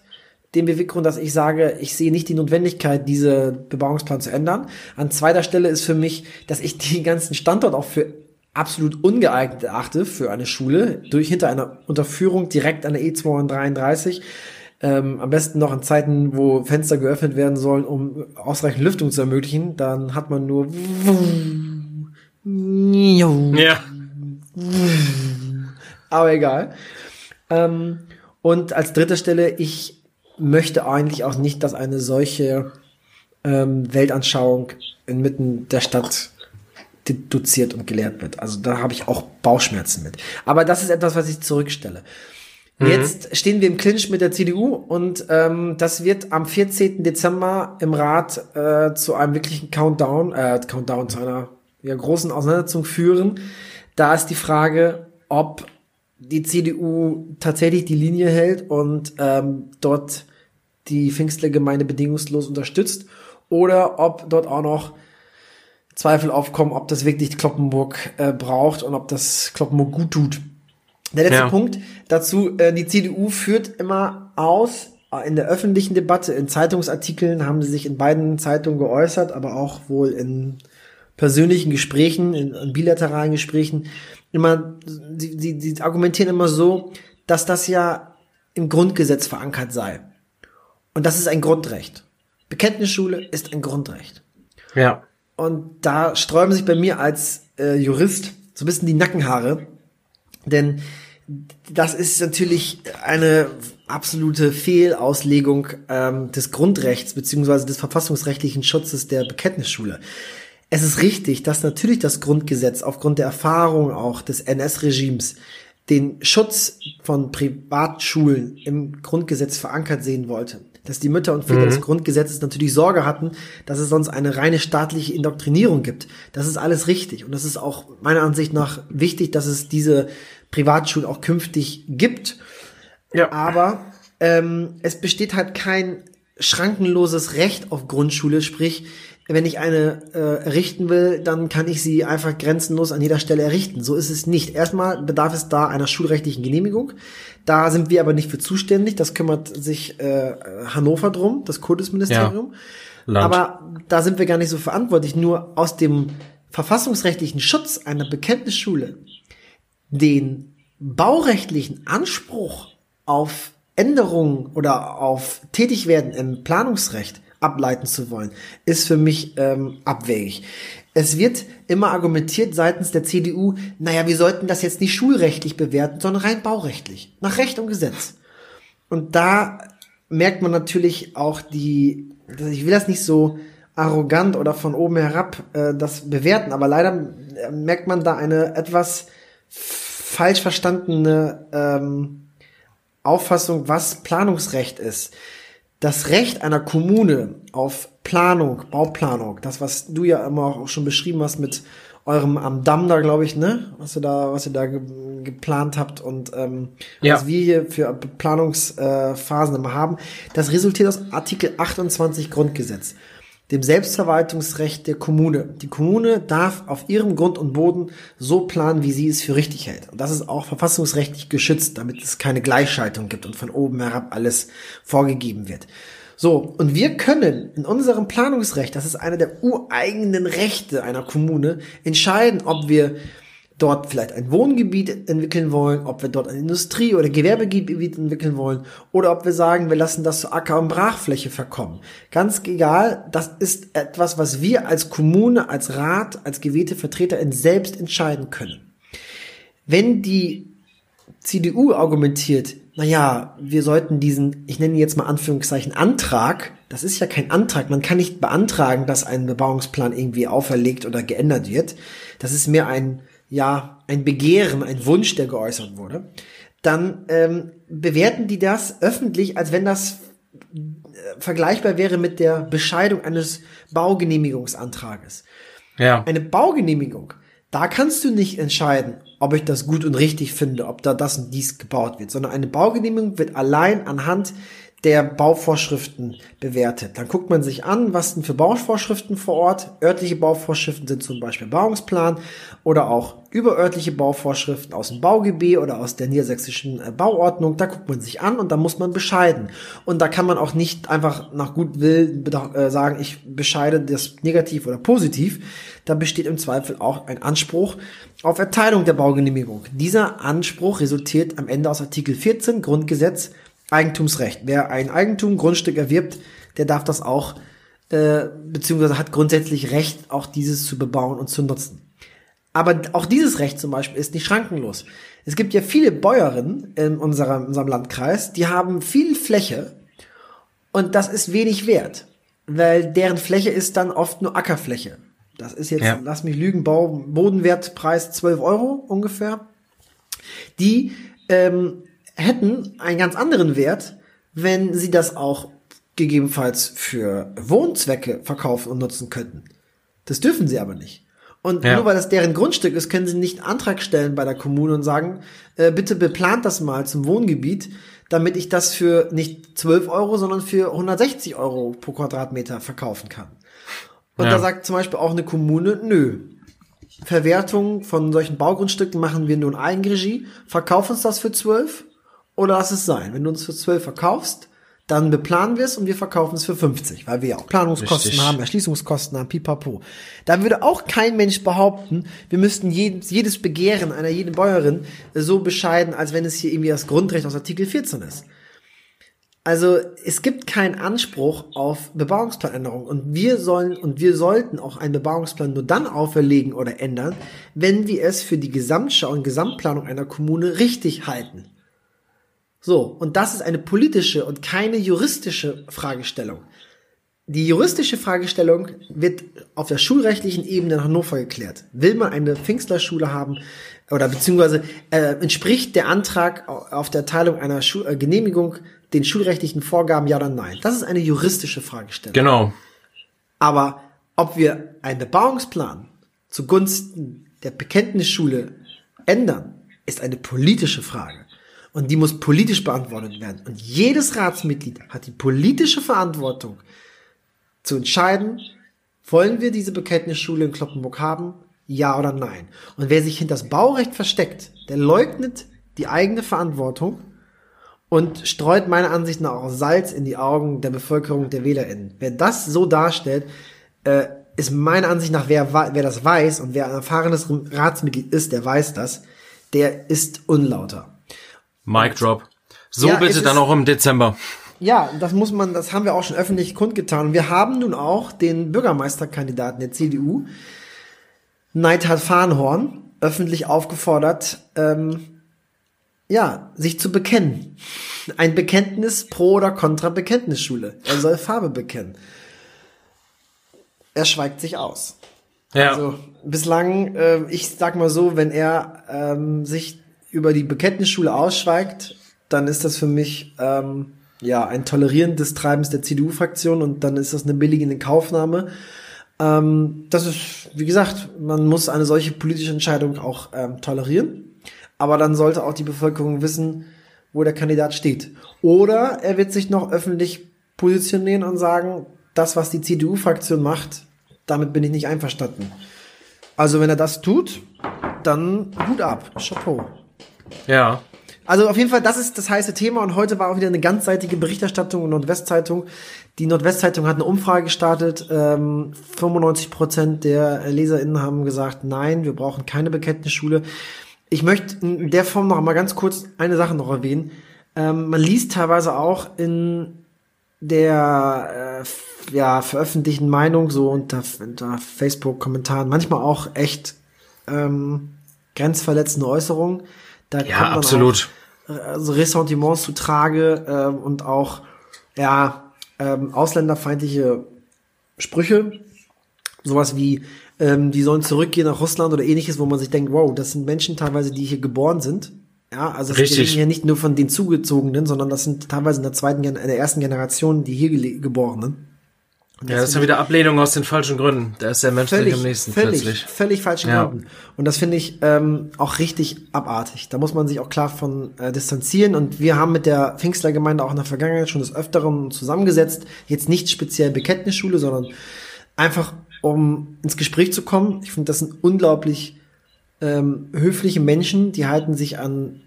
den Beweggrund, dass ich sage, ich sehe nicht die Notwendigkeit, diese Bebauungsplan zu ändern. An zweiter Stelle ist für mich, dass ich den ganzen Standort auch für absolut ungeeignet erachte für eine Schule, durch hinter einer Unterführung direkt an der E233. Ähm, am besten noch in Zeiten, wo Fenster geöffnet werden sollen, um ausreichend Lüftung zu ermöglichen. Dann hat man nur Ja. aber egal. Ähm, und als dritte Stelle, ich möchte eigentlich auch nicht, dass eine solche ähm, Weltanschauung inmitten der Stadt doziert und gelehrt wird. Also da habe ich auch Bauchschmerzen mit. Aber das ist etwas, was ich zurückstelle. Jetzt stehen wir im Clinch mit der CDU und ähm, das wird am 14. Dezember im Rat äh, zu einem wirklichen Countdown, äh, Countdown zu einer ja, großen Auseinandersetzung führen. Da ist die Frage, ob die CDU tatsächlich die Linie hält und ähm, dort die Pfingstlergemeinde bedingungslos unterstützt oder ob dort auch noch Zweifel aufkommen, ob das wirklich Kloppenburg äh, braucht und ob das Kloppenburg gut tut. Der letzte Ja. Punkt dazu, äh, die CDU führt immer aus, äh, in der öffentlichen Debatte, in Zeitungsartikeln haben sie sich in beiden Zeitungen geäußert, aber auch wohl in persönlichen Gesprächen, in, in bilateralen Gesprächen, immer, sie, sie, sie argumentieren immer so, dass das ja im Grundgesetz verankert sei. Und das ist ein Grundrecht. Bekenntnisschule ist ein Grundrecht. Ja. Und da sträuben sich bei mir als äh, Jurist so ein bisschen die Nackenhaare. Denn das ist natürlich eine absolute Fehlauslegung ähm, des Grundrechts beziehungsweise des verfassungsrechtlichen Schutzes der Bekenntnisschule. Es ist richtig, dass natürlich das Grundgesetz aufgrund der Erfahrung auch des NS-Regimes den Schutz von Privatschulen im Grundgesetz verankert sehen wollte. Dass die Mütter und Väter des Grundgesetzes natürlich Sorge hatten, dass es sonst eine reine staatliche Indoktrinierung gibt. Das ist alles richtig. Und das ist auch meiner Ansicht nach wichtig, dass es diese Privatschulen auch künftig gibt. Ja. Aber ähm, es besteht halt kein schrankenloses Recht auf Grundschule, sprich, wenn ich eine äh, errichten will, dann kann ich sie einfach grenzenlos an jeder Stelle errichten. So ist es nicht. Erstmal bedarf es da einer schulrechtlichen Genehmigung. Da sind wir aber nicht für zuständig. Das kümmert sich äh, Hannover drum, das Kultusministerium. Land. Aber da sind wir gar nicht so verantwortlich. Nur aus dem verfassungsrechtlichen Schutz einer Bekenntnisschule den baurechtlichen Anspruch auf Änderungen oder auf Tätigwerden im Planungsrecht ableiten zu wollen, ist für mich ähm, abwegig. Es wird immer argumentiert seitens der CDU, naja, wir sollten das jetzt nicht schulrechtlich bewerten, sondern rein baurechtlich, nach Recht und Gesetz. Und da merkt man natürlich auch die, ich will das nicht so arrogant oder von oben herab äh, das bewerten, aber leider äh, merkt man da eine etwas falsch verstandene ähm, Auffassung, was Planungsrecht ist. Das Recht einer Kommune auf Planung, Bauplanung, das, was du ja immer auch schon beschrieben hast mit eurem am Damm da, glaube ich, ne? Was ihr da, was ihr da ge geplant habt und ähm, Ja. was wir hier für Planungsphasen äh, Phasen immer haben, das resultiert aus Artikel 28 Grundgesetz, dem Selbstverwaltungsrecht der Kommune. Die Kommune darf auf ihrem Grund und Boden so planen, wie sie es für richtig hält. Und das ist auch verfassungsrechtlich geschützt, damit es keine Gleichschaltung gibt und von oben herab alles vorgegeben wird. So, und wir können in unserem Planungsrecht, das ist einer der ureigenen Rechte einer Kommune, entscheiden, ob wir dort vielleicht ein Wohngebiet entwickeln wollen, ob wir dort ein Industrie- oder Gewerbegebiet entwickeln wollen oder ob wir sagen, wir lassen das zur Acker- und Brachfläche verkommen. Ganz egal, das ist etwas, was wir als Kommune, als Rat, als gewählte Vertreterin selbst entscheiden können. Wenn die CDU argumentiert, naja, wir sollten diesen, ich nenne jetzt mal Anführungszeichen Antrag, das ist ja kein Antrag, man kann nicht beantragen, dass ein Bebauungsplan irgendwie auferlegt oder geändert wird. Das ist mehr ein, ja, ein Begehren, ein Wunsch, der geäußert wurde. dann ähm, bewerten die das öffentlich, als wenn das äh, vergleichbar wäre mit der Bescheidung eines Baugenehmigungsantrages. Ja. Eine Baugenehmigung, da kannst du nicht entscheiden, ob ich das gut und richtig finde, ob da das und dies gebaut wird, sondern eine Baugenehmigung wird allein anhand der Bauvorschriften bewertet. Dann guckt man sich an, was denn für Bauvorschriften vor Ort. Örtliche Bauvorschriften sind zum Beispiel Bauungsplan oder auch überörtliche Bauvorschriften aus dem Baugebiet oder aus der niedersächsischen äh, Bauordnung. Da guckt man sich an und da muss man bescheiden. Und da kann man auch nicht einfach nach gut Will äh, sagen, ich bescheide das negativ oder positiv. Da besteht im Zweifel auch ein Anspruch auf Erteilung der Baugenehmigung. Dieser Anspruch resultiert am Ende aus Artikel 14 Grundgesetz Eigentumsrecht. Wer ein Eigentum, Grundstück erwirbt, der darf das auch, äh, beziehungsweise hat grundsätzlich Recht, auch dieses zu bebauen und zu nutzen. Aber auch dieses Recht zum Beispiel ist nicht schrankenlos. Es gibt ja viele Bäuerinnen in unserem, unserem Landkreis, die haben viel Fläche und das ist wenig wert, weil deren Fläche ist dann oft nur Ackerfläche. Das ist jetzt, ja. lass mich lügen, Bau, Bodenwertpreis 12 Euro ungefähr. Die ähm, hätten einen ganz anderen Wert, wenn sie das auch gegebenenfalls für Wohnzwecke verkaufen und nutzen könnten. Das dürfen sie aber nicht. Und ja. nur weil das deren Grundstück ist, können sie nicht einen Antrag stellen bei der Kommune und sagen, äh, bitte beplant das mal zum Wohngebiet, damit ich das für nicht 12 Euro, sondern für 160 Euro pro Quadratmeter verkaufen kann. Und ja. da sagt zum Beispiel auch eine Kommune, nö. Verwertung von solchen Baugrundstücken machen wir nur in Eigenregie, verkauf uns das für 12 oder lass es sein. Wenn du uns für 12 verkaufst, dann beplanen wir es und wir verkaufen es für 50, weil wir ja auch Planungskosten Richtig. haben, Erschließungskosten haben, pipapo. Da würde auch kein Mensch behaupten, wir müssten jedes, jedes Begehren einer jeden Bäuerin so bescheiden, als wenn es hier irgendwie das Grundrecht aus Artikel 14 ist. Also es gibt keinen Anspruch auf Bebauungsplanänderung und wir sollen und wir sollten auch einen Bebauungsplan nur dann auferlegen oder ändern, wenn wir es für die Gesamtschau und Gesamtplanung einer Kommune richtig halten. So, und das ist eine politische und keine juristische Fragestellung. Die juristische Fragestellung wird auf der schulrechtlichen Ebene in Hannover geklärt. Will man eine Pfingstlerschule haben oder beziehungsweise äh, entspricht der Antrag auf der Erteilung einer Schu äh, Genehmigung den schulrechtlichen Vorgaben ja oder nein? Das ist eine juristische Fragestellung. Genau. Aber ob wir einen Bebauungsplan zugunsten der Bekenntnisschule ändern, ist eine politische Frage. Und die muss politisch beantwortet werden. Und jedes Ratsmitglied hat die politische Verantwortung zu entscheiden, wollen wir diese Bekenntnisschule in Kloppenburg haben? Ja oder nein? Und wer sich hinter das Baurecht versteckt, der leugnet die eigene Verantwortung und streut meiner Ansicht nach auch Salz in die Augen der Bevölkerung, der WählerInnen. Wer das so darstellt, äh, ist meiner Ansicht nach, wer, wer das weiß und wer ein erfahrenes Ratsmitglied ist, der weiß das, der ist unlauter. Mic drop. So ja, bitte dann auch im Dezember. Ja, das muss man, das haben wir auch schon öffentlich kundgetan. wir haben nun auch den Bürgermeisterkandidaten der CDU, Neidhard Farnhorn, öffentlich aufgefordert, ähm, ja, sich zu bekennen. Ein Bekenntnis pro oder contra Bekenntnisschule. Er soll Farbe bekennen. Er schweigt sich aus. Ja. Also bislang, äh, ich sag mal so, wenn er ähm, sich über die Bekenntnisschule ausschweigt, dann ist das für mich ähm, ja ein Tolerieren des Treibens der CDU-Fraktion und dann ist das eine billige Kaufnahme. Ähm, das ist, wie gesagt, man muss eine solche politische Entscheidung auch ähm, tolerieren, aber dann sollte auch die Bevölkerung wissen, wo der Kandidat steht. Oder er wird sich noch öffentlich positionieren und sagen, das, was die CDU-Fraktion macht, damit bin ich nicht einverstanden. Also wenn er das tut, dann Hut ab, Chapeau. Ja. Also auf jeden Fall, das ist das heiße Thema und heute war auch wieder eine ganzseitige Berichterstattung in Nordwestzeitung. Die Nordwestzeitung hat eine Umfrage gestartet. Ähm, 95 Prozent der LeserInnen haben gesagt, nein, wir brauchen keine Bekenntnisschule. Ich möchte in der Form noch mal ganz kurz eine Sache noch erwähnen. Ähm, man liest teilweise auch in der äh, ja, veröffentlichten Meinung, so unter, unter Facebook-Kommentaren, manchmal auch echt ähm, grenzverletzende Äußerungen da ja, kommt absolut. Auch, also Ressentiments zu Trage ähm, und auch ja ähm, ausländerfeindliche Sprüche, sowas wie ähm, die sollen zurückgehen nach Russland oder ähnliches, wo man sich denkt, wow, das sind Menschen teilweise, die hier geboren sind Ja, also es Richtig. reden hier nicht nur von den Zugezogenen, sondern das sind teilweise in der zweiten, in der ersten Generation die hier Geborenen. Ja, das ist ja wieder Ablehnung aus den falschen Gründen. Da ist der Mensch völlig, am nächsten völlig, plötzlich. völlig falschen Ja. Gründen. Und das finde ich ähm, auch richtig abartig. Da muss man sich auch klar von äh, distanzieren. Und wir haben mit der Pfingstlergemeinde auch in der Vergangenheit schon des Öfteren zusammengesetzt. Jetzt nicht speziell Bekenntnisschule, sondern einfach um ins Gespräch zu kommen. Ich finde, das sind unglaublich ähm, höfliche Menschen, die halten sich an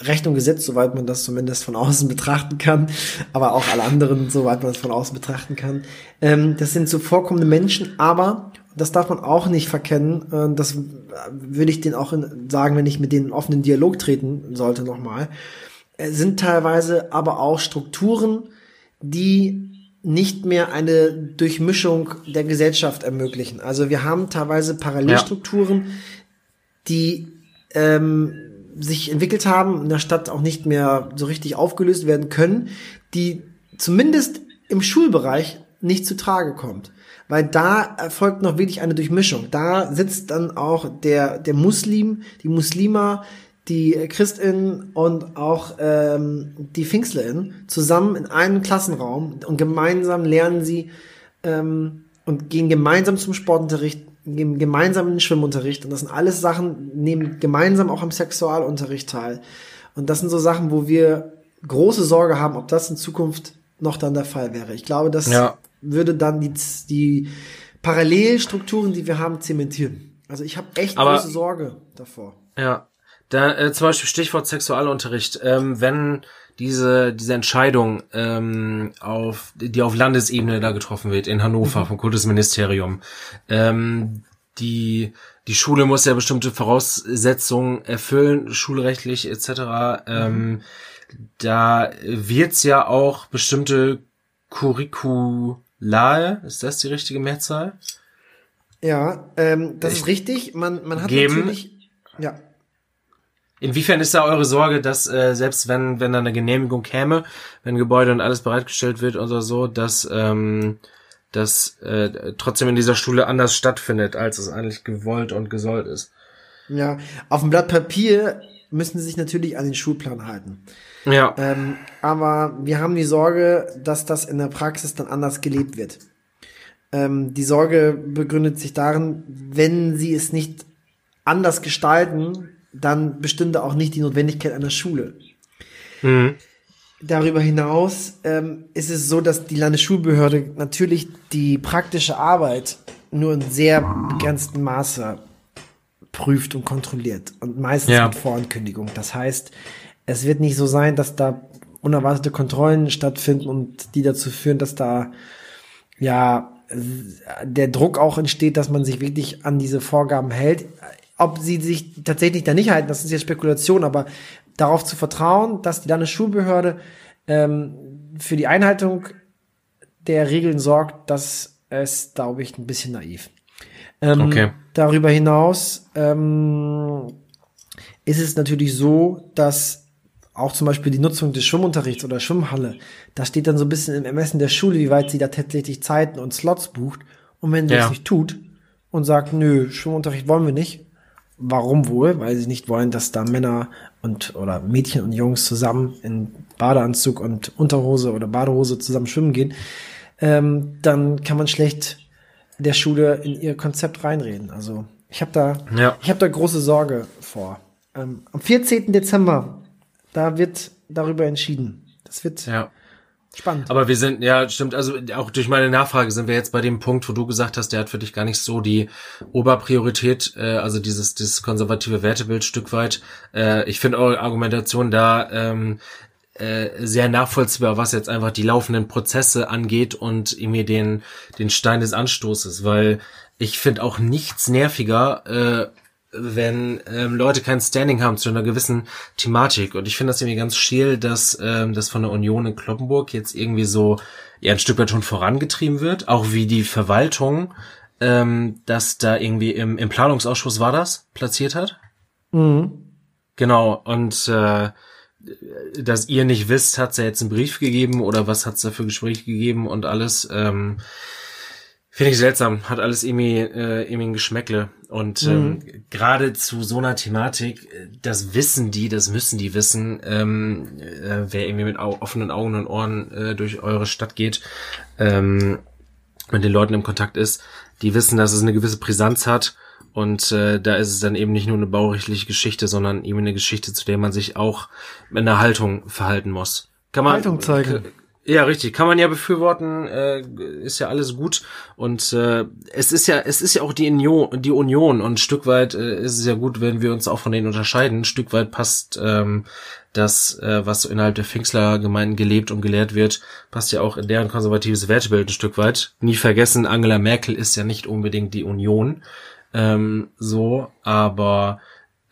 Recht und Gesetz, soweit man das zumindest von außen betrachten kann, aber auch alle anderen, soweit man es von außen betrachten kann. Ähm, das sind so vorkommende Menschen, aber das darf man auch nicht verkennen. Äh, das würde ich denen auch in, sagen, wenn ich mit denen in offenen Dialog treten sollte nochmal. Äh, sind teilweise aber auch Strukturen, die nicht mehr eine Durchmischung der Gesellschaft ermöglichen. Also wir haben teilweise Parallelstrukturen, die ähm, sich entwickelt haben, in der Stadt auch nicht mehr so richtig aufgelöst werden können, die zumindest im Schulbereich nicht zu Trage kommt. Weil da erfolgt noch wirklich eine Durchmischung. Da sitzt dann auch der, der Muslim, die Muslima, die Christin und auch ähm, die Pfingstlerin zusammen in einem Klassenraum und gemeinsam lernen sie ähm, und gehen gemeinsam zum Sportunterricht, gehen gemeinsam in den Schwimmunterricht und das sind alles Sachen, nehmen gemeinsam auch am Sexualunterricht teil. Und das sind so Sachen, wo wir große Sorge haben, ob das in Zukunft noch dann der Fall wäre. Ich glaube, das Ja. würde dann die, die Parallelstrukturen, die wir haben, zementieren. Also ich habe echt Aber- große Sorge davor. Ja. Da, äh, zum Beispiel Stichwort Sexualunterricht. Ähm, wenn diese, diese Entscheidung, ähm, auf, die auf Landesebene da getroffen wird, in Hannover vom Kultusministerium, ähm, die, die Schule muss ja bestimmte Voraussetzungen erfüllen, schulrechtlich etc. Ähm, da wird's ja auch bestimmte Curriculae, ist das die richtige Mehrzahl? Ja, ähm, das Ich- ist richtig. Man, man hat Geben. natürlich, ja, Inwiefern ist da eure Sorge, dass äh, selbst wenn wenn da eine Genehmigung käme, wenn Gebäude und alles bereitgestellt wird oder so, dass ähm, das äh, trotzdem in dieser Schule anders stattfindet, als es eigentlich gewollt und gesollt ist? ja. Auf dem Blatt Papier müssen sie sich natürlich an den Schulplan halten. Ja, Ähm, aber wir haben die Sorge, dass das in der Praxis dann anders gelebt wird. Ähm, die Sorge begründet sich darin, wenn sie es nicht anders gestalten, dann bestünde auch nicht die Notwendigkeit einer Schule. mhm. Darüber hinaus ähm, ist es so, dass die Landesschulbehörde natürlich die praktische Arbeit nur in sehr begrenztem Maße prüft und kontrolliert und meistens Ja. mit Vorankündigung. Das heißt, es wird nicht so sein, dass da unerwartete Kontrollen stattfinden und die dazu führen, dass da ja der Druck auch entsteht, dass man sich wirklich an diese Vorgaben hält. Ob sie sich tatsächlich da nicht halten, das ist jetzt Spekulation, aber darauf zu vertrauen, dass die Landesschulbehörde ähm, für die Einhaltung der Regeln sorgt, das ist, glaube ich, ein bisschen naiv. Ähm, Okay. Darüber hinaus ähm, ist es natürlich so, dass auch zum Beispiel die Nutzung des Schwimmunterrichts oder Schwimmhalle, da steht dann so ein bisschen im Ermessen der Schule, wie weit sie da tatsächlich Zeiten und Slots bucht. Und wenn sie Ja. das nicht tut und sagt, nö, Schwimmunterricht wollen wir nicht, warum wohl? Weil sie nicht wollen, dass da Männer und oder Mädchen und Jungs zusammen in Badeanzug und Unterhose oder Badehose zusammen schwimmen gehen, ähm, dann kann man schlecht der Schule in ihr Konzept reinreden. Also ich habe da, Ja. ich habe da große Sorge vor. Ähm, am 14. Dezember, da wird darüber entschieden. Das wird ja. Spannend. Aber wir sind, ja, stimmt, also auch durch meine Nachfrage sind wir jetzt bei dem Punkt, wo du gesagt hast, der hat für dich gar nicht so die Oberpriorität, äh, also dieses, dieses konservative Wertebild Stück weit. Äh, ich finde eure Argumentation da ähm, äh, sehr nachvollziehbar, was jetzt einfach die laufenden Prozesse angeht und irgendwie den, den Stein des Anstoßes, weil ich finde auch nichts nerviger, äh, wenn ähm, Leute kein Standing haben zu einer gewissen Thematik. Und ich finde das irgendwie ganz schiel, dass ähm, das von der Union in Kloppenburg jetzt irgendwie so ja ein Stück weit schon vorangetrieben wird. Auch wie die Verwaltung ähm, das da irgendwie im, im Planungsausschuss war das, platziert hat. Mhm. Genau, und äh, dass ihr nicht wisst, hat's ja jetzt einen Brief gegeben oder was hat's da für Gespräche gegeben und alles. Ähm, Finde ich seltsam, hat alles irgendwie, äh, irgendwie ein Geschmäckle. Und ähm, Mhm. gerade zu so einer Thematik, äh, das wissen die, das müssen die wissen, ähm, äh, wer irgendwie mit au offenen Augen und Ohren äh, durch eure Stadt geht, ähm, mit den Leuten im Kontakt ist, die wissen, dass es eine gewisse Brisanz hat. Und äh, da ist es dann eben nicht nur eine baurechtliche Geschichte, sondern eben eine Geschichte, zu der man sich auch mit einer Haltung verhalten muss. Kann man, Haltung zeigen. Ja, richtig. Kann man ja befürworten, äh, ist ja alles gut. Und äh, es ist ja, es ist ja auch die Union, die Union und ein Stück weit äh, ist es ja gut, wenn wir uns auch von denen unterscheiden. Ein Stück weit passt ähm, das, äh, was innerhalb der Pfingstler-Gemeinden gelebt und gelehrt wird, passt ja auch in deren konservatives Wertebild ein Stück weit. Nie vergessen, Angela Merkel ist ja nicht unbedingt die Union. Ähm, so, aber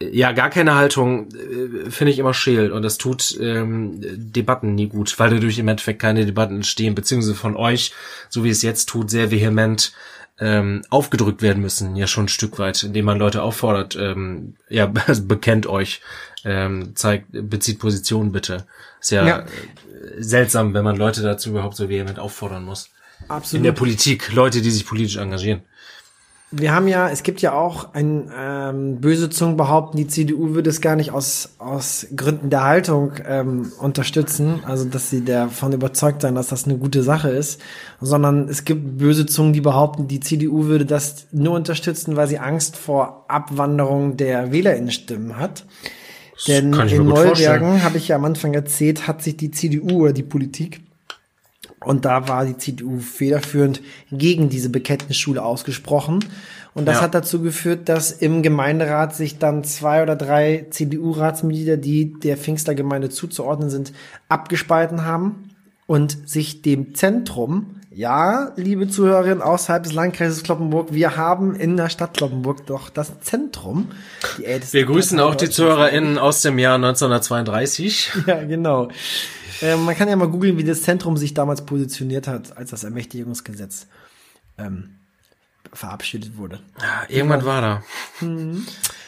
ja, gar keine Haltung äh, finde ich immer scheel und das tut ähm, Debatten nie gut, weil dadurch im Endeffekt keine Debatten entstehen, beziehungsweise von euch, so wie es jetzt tut, sehr vehement ähm, aufgedrückt werden müssen, ja schon ein Stück weit, indem man Leute auffordert, ähm, ja, bekennt euch, ähm, zeigt, bezieht Position bitte. Ist ja, Ja. äh, seltsam, wenn man Leute dazu überhaupt so vehement auffordern muss. In Absolut. der Politik, Leute, die sich politisch engagieren. Wir haben ja, es gibt ja auch ein ähm, böse Zungen behaupten, die CDU würde es gar nicht aus aus Gründen der Haltung ähm, unterstützen, also dass sie davon überzeugt sein, dass das eine gute Sache ist, sondern es gibt böse Zungen, die behaupten, die CDU würde das nur unterstützen, weil sie Angst vor Abwanderung der Wählerinnenstimmen hat. Denn kann ich mir in. Neubergen, habe ich ja am Anfang erzählt, hat sich die CDU oder die Politik und da war die CDU federführend gegen diese Bekenntnisschule ausgesprochen. Und das Ja. hat dazu geführt, dass im Gemeinderat sich dann zwei oder drei CDU-Ratsmitglieder, die der Pfingstlergemeinde zuzuordnen sind, abgespalten haben und sich dem Zentrum, ja, liebe Zuhörerinnen außerhalb des Landkreises Kloppenburg, wir haben in der Stadt Kloppenburg doch das Zentrum. Wir grüßen auch die. ZuhörerInnen aus dem Jahr 1932. Ja, genau. Äh, man kann ja mal googeln, wie das Zentrum sich damals positioniert hat, als das Ermächtigungsgesetz ähm, verabschiedet wurde. Irgendwann war da.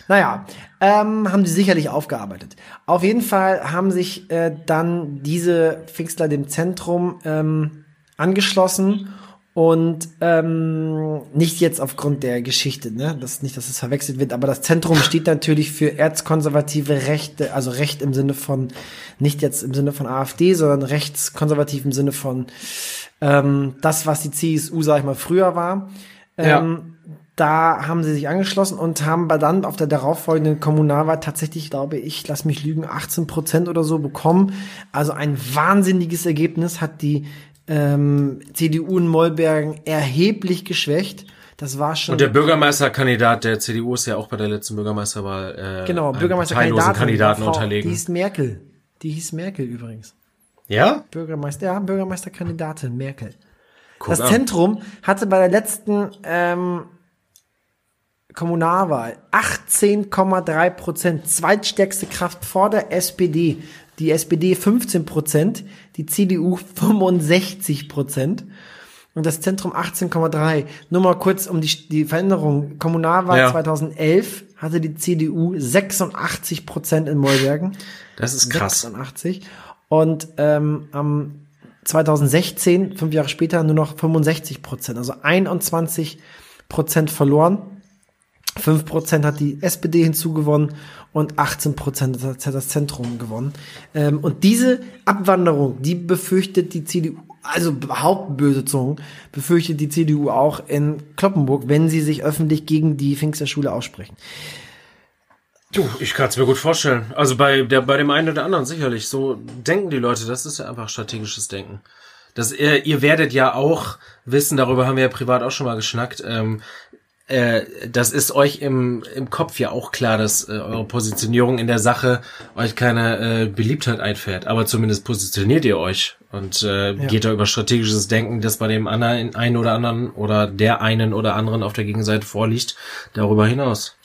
Naja, ähm, haben sie sicherlich aufgearbeitet. Auf jeden Fall haben sich äh, dann diese Pfingstler dem Zentrum ähm, angeschlossen und ähm, nicht jetzt aufgrund der Geschichte, ne, das nicht, dass es verwechselt wird, aber das Zentrum steht natürlich für erzkonservative Rechte, also Recht im Sinne von nicht jetzt im Sinne von AfD, sondern rechtskonservativ im Sinne von ähm, das, was die CSU, sag ich mal, früher war. Ja. Ähm, da haben sie sich angeschlossen und haben dann auf der darauffolgenden Kommunalwahl tatsächlich, glaube ich, lass mich lügen, 18 Prozent oder so bekommen. Also ein wahnsinniges Ergebnis hat die ähm, CDU in Mollbergen erheblich geschwächt. Das war schon Und der Bürgermeisterkandidat der CDU ist ja auch bei der letzten Bürgermeisterwahl äh, genau parteilosen Kandidaten unterlegen. Die hieß Merkel. Die hieß Merkel übrigens. ja? Bürgermeister, ja, Bürgermeisterkandidatin Merkel. Guck das an. Zentrum hatte bei der letzten ähm, Kommunalwahl 18,3 Prozent, zweitstärkste Kraft vor der SPD. Die SPD 15 Prozent, die CDU 65 Prozent und das Zentrum 18,3. Nur mal kurz um die, die Veränderung. Kommunalwahl Ja. 2011 hatte die CDU 86 Prozent in Mollbergen. Das ist krass. 86. Und ähm, am 2016, fünf Jahre später, nur noch 65 Prozent. Also 21 Prozent verloren. 5 Prozent hat die SPD hinzugewonnen und 18 Prozent hat das Zentrum gewonnen. Ähm, und diese Abwanderung, die befürchtet die CDU, also behaupten böse Zungen, befürchtet die CDU auch in Kloppenburg, wenn sie sich öffentlich gegen die Pfingsterschule aussprechen. Du, ich kann es mir gut vorstellen. Also bei der bei dem einen oder anderen sicherlich. So denken die Leute. Das ist ja einfach strategisches Denken. Das, ihr, ihr werdet ja auch wissen, darüber haben wir ja privat auch schon mal geschnackt. Ähm, äh, das ist euch im, im Kopf ja auch klar, dass äh, eure Positionierung in der Sache euch keine äh, Beliebtheit einfährt. Aber zumindest positioniert ihr euch und äh, geht da über strategisches Denken, das bei dem anderen einen oder anderen oder der einen oder anderen auf der Gegenseite vorliegt, darüber hinaus.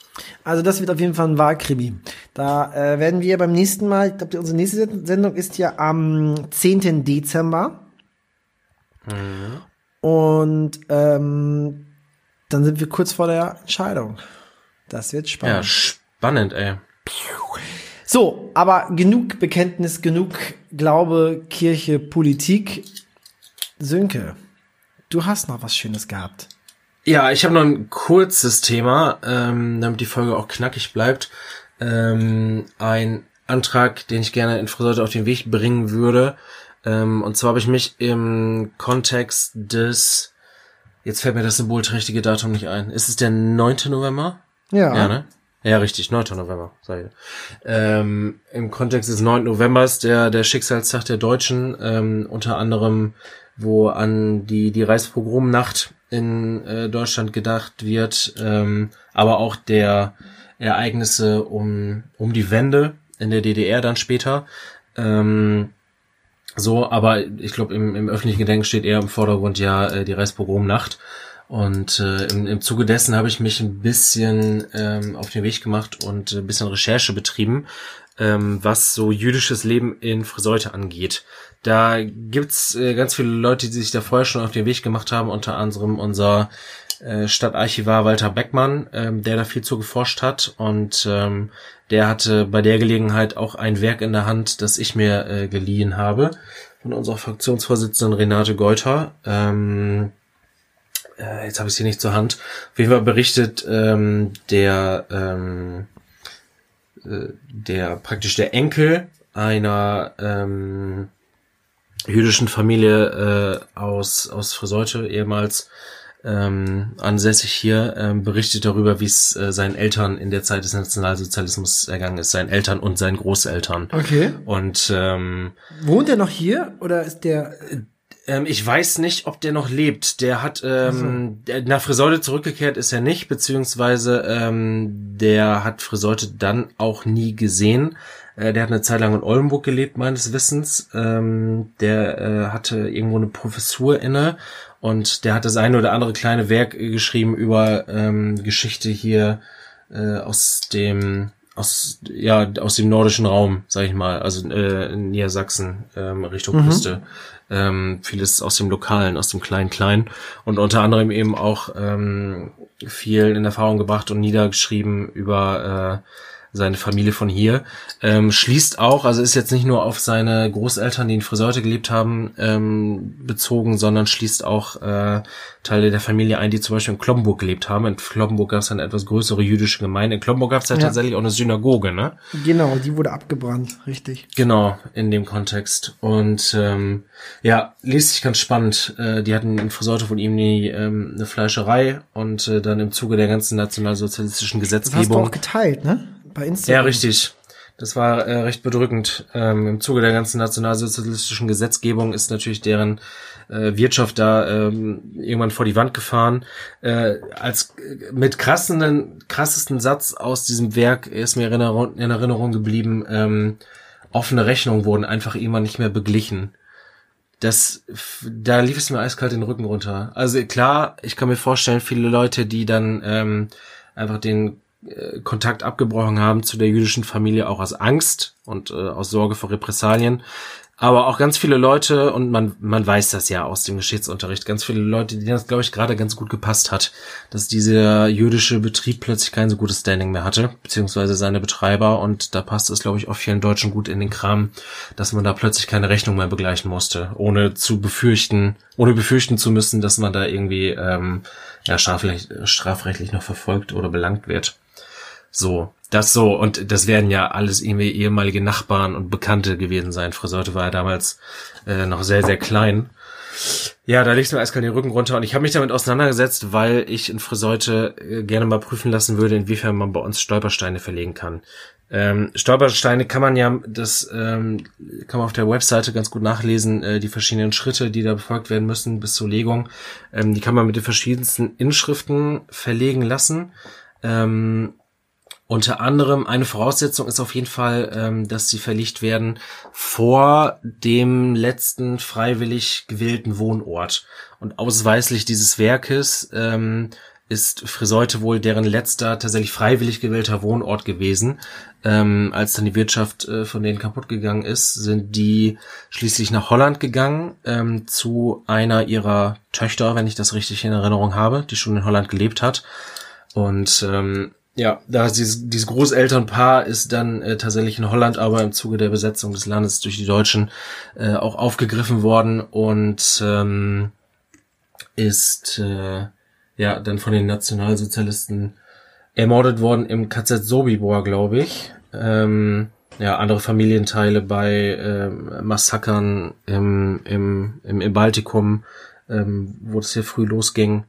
Also das wird auf jeden Fall ein Wahlkrimi. Da äh, werden wir beim nächsten Mal, ich glaube, unsere nächste Sendung ist ja am 10. Dezember. Und ähm, dann sind wir kurz vor der Entscheidung. Das wird Ja, spannend. spannend, ey. So, aber genug Bekenntnis, genug Glaube, Kirche, Politik. Sönke, du hast noch was Schönes gehabt. Ja, ich habe noch ein kurzes Thema, ähm, damit die Folge auch knackig bleibt. Ähm, ein Antrag, den ich gerne in Friseute auf den Weg bringen würde. Ähm, und zwar habe ich mich im Kontext des, jetzt fällt mir das symbolträchtige Datum nicht ein. Ist es der 9. November? Ja. Ja, ne? Ja, richtig, 9. November, sei ähm, Im Kontext des 9. Novembers, der, der Schicksalstag der Deutschen, ähm, unter anderem, wo an die, die Reichspogromnacht in äh, Deutschland gedacht wird, ähm, aber auch der Ereignisse um, um die Wende in der DDR dann später. Ähm, so, aber ich glaube, im, im öffentlichen Gedenken steht eher im Vordergrund ja äh, die Reichspogromnacht. Und äh, im, im Zuge dessen habe ich mich ein bisschen ähm, auf den Weg gemacht und ein bisschen Recherche betrieben, ähm, was so jüdisches Leben in Friseute angeht. Da gibt's äh, ganz viele Leute, die sich da vorher schon auf den Weg gemacht haben, unter anderem unser äh, Stadtarchivar Walter Beckmann, ähm, der da viel zu geforscht hat und ähm, der hatte bei der Gelegenheit auch ein Werk in der Hand, das ich mir äh, geliehen habe von unserer Fraktionsvorsitzenden Renate Geuter. Ähm, äh, jetzt habe ich sie nicht zur Hand. Auf jeden Fall berichtet ähm, der ähm, äh, der praktisch der Enkel einer ähm, jüdischen Familie äh, aus aus Friseute ehemals ähm, ansässig hier, ähm, berichtet darüber, wie es äh, seinen Eltern in der Zeit des Nationalsozialismus ergangen ist, seinen Eltern und seinen Großeltern. Okay. Und ähm, Wohnt er noch hier oder ist der ähm, ich weiß nicht, ob der noch lebt. Der hat ähm, der, nach Friseute zurückgekehrt ist er nicht, beziehungsweise ähm, der hat Friseute dann auch nie gesehen. Äh, der hat eine Zeit lang in Oldenburg gelebt, meines Wissens. Ähm, der äh, hatte irgendwo eine Professur inne und der hat das eine oder andere kleine Werk geschrieben über ähm, Geschichte hier äh, aus dem aus ja aus dem nordischen Raum, sag ich mal, also äh, Niedersachsen ähm, Richtung Küste. Ähm, vieles aus dem Lokalen, aus dem kleinen Klein und unter anderem eben auch ähm, viel in Erfahrung gebracht und niedergeschrieben über äh, seine Familie von hier. Ähm, schließt auch, also ist jetzt nicht nur auf seine Großeltern, die in Friseute gelebt haben, ähm, bezogen, sondern schließt auch äh, Teile der Familie ein, die zum Beispiel in Kloppenburg gelebt haben. In Kloppenburg gab es eine etwas größere jüdische Gemeinde. In Kloppenburg gab es ja, Ja. tatsächlich auch eine Synagoge, ne? genau, die wurde abgebrannt, richtig. Genau, in dem Kontext. Und ähm, ja, liest sich ganz spannend. Äh, die hatten in Friseute von ihm die, ähm, eine Fleischerei und äh, dann im Zuge der ganzen nationalsozialistischen Das hast du Gesetzgebung. auch geteilt, ne? Bei Instagram. Ja, richtig. Das war äh, recht bedrückend. Ähm, Im Zuge der ganzen nationalsozialistischen Gesetzgebung ist natürlich deren äh, Wirtschaft da ähm, irgendwann vor die Wand gefahren. Äh, als äh, mit krassenden, krassesten Satz aus diesem Werk ist mir in Erinnerung, in Erinnerung geblieben, ähm, offene Rechnungen wurden einfach irgendwann nicht mehr beglichen. Das, da lief es mir eiskalt den Rücken runter. Also klar, ich kann mir vorstellen, viele Leute, die dann ähm, einfach den äh, Kontakt abgebrochen haben zu der jüdischen Familie, auch aus Angst und äh, aus Sorge vor Repressalien. Aber auch ganz viele Leute, und man, man weiß das ja aus dem Geschichtsunterricht, ganz viele Leute, denen das, glaube ich, gerade ganz gut gepasst hat, dass dieser jüdische Betrieb plötzlich kein so gutes Standing mehr hatte, beziehungsweise seine Betreiber. Und da passt es, glaube ich, auch vielen Deutschen gut in den Kram, dass man da plötzlich keine Rechnung mehr begleichen musste, ohne zu befürchten, ohne befürchten zu müssen, dass man da irgendwie ähm, ja, strafrechtlich, strafrechtlich noch verfolgt oder belangt wird. So, das so. Und das werden ja alles irgendwie ehemalige Nachbarn und Bekannte gewesen sein. Friseute war ja damals äh, noch sehr, sehr klein. Ja, da legst du mir eiskalt den Rücken runter. Und ich habe mich damit auseinandergesetzt, weil ich in Friseute äh, gerne mal prüfen lassen würde, inwiefern man bei uns Stolpersteine verlegen kann. Ähm, Stolpersteine kann man ja, das ähm, kann man auf der Webseite ganz gut nachlesen, äh, die verschiedenen Schritte, die da befolgt werden müssen bis zur Legung. Ähm, die kann man mit den verschiedensten Inschriften verlegen lassen. Ähm, unter anderem eine Voraussetzung ist auf jeden Fall, ähm, dass sie verlegt werden vor dem letzten freiwillig gewählten Wohnort. Und ausweislich dieses Werkes ähm, ist Friseute wohl deren letzter tatsächlich freiwillig gewählter Wohnort gewesen. Ähm, als dann die Wirtschaft äh, von denen kaputt gegangen ist, sind die schließlich nach Holland gegangen ähm, zu einer ihrer Töchter, wenn ich das richtig in Erinnerung habe, die schon in Holland gelebt hat. Und ähm, ja, da dieses, dieses Großelternpaar ist dann äh, tatsächlich in Holland, aber im Zuge der Besetzung des Landes durch die Deutschen äh, auch aufgegriffen worden und ähm, ist äh, ja dann von den Nationalsozialisten ermordet worden im KZ Sobibor, glaube ich. Ähm, ja, andere Familienteile bei ähm, Massakern im, im, im, im Baltikum, ähm, wo das hier früh losging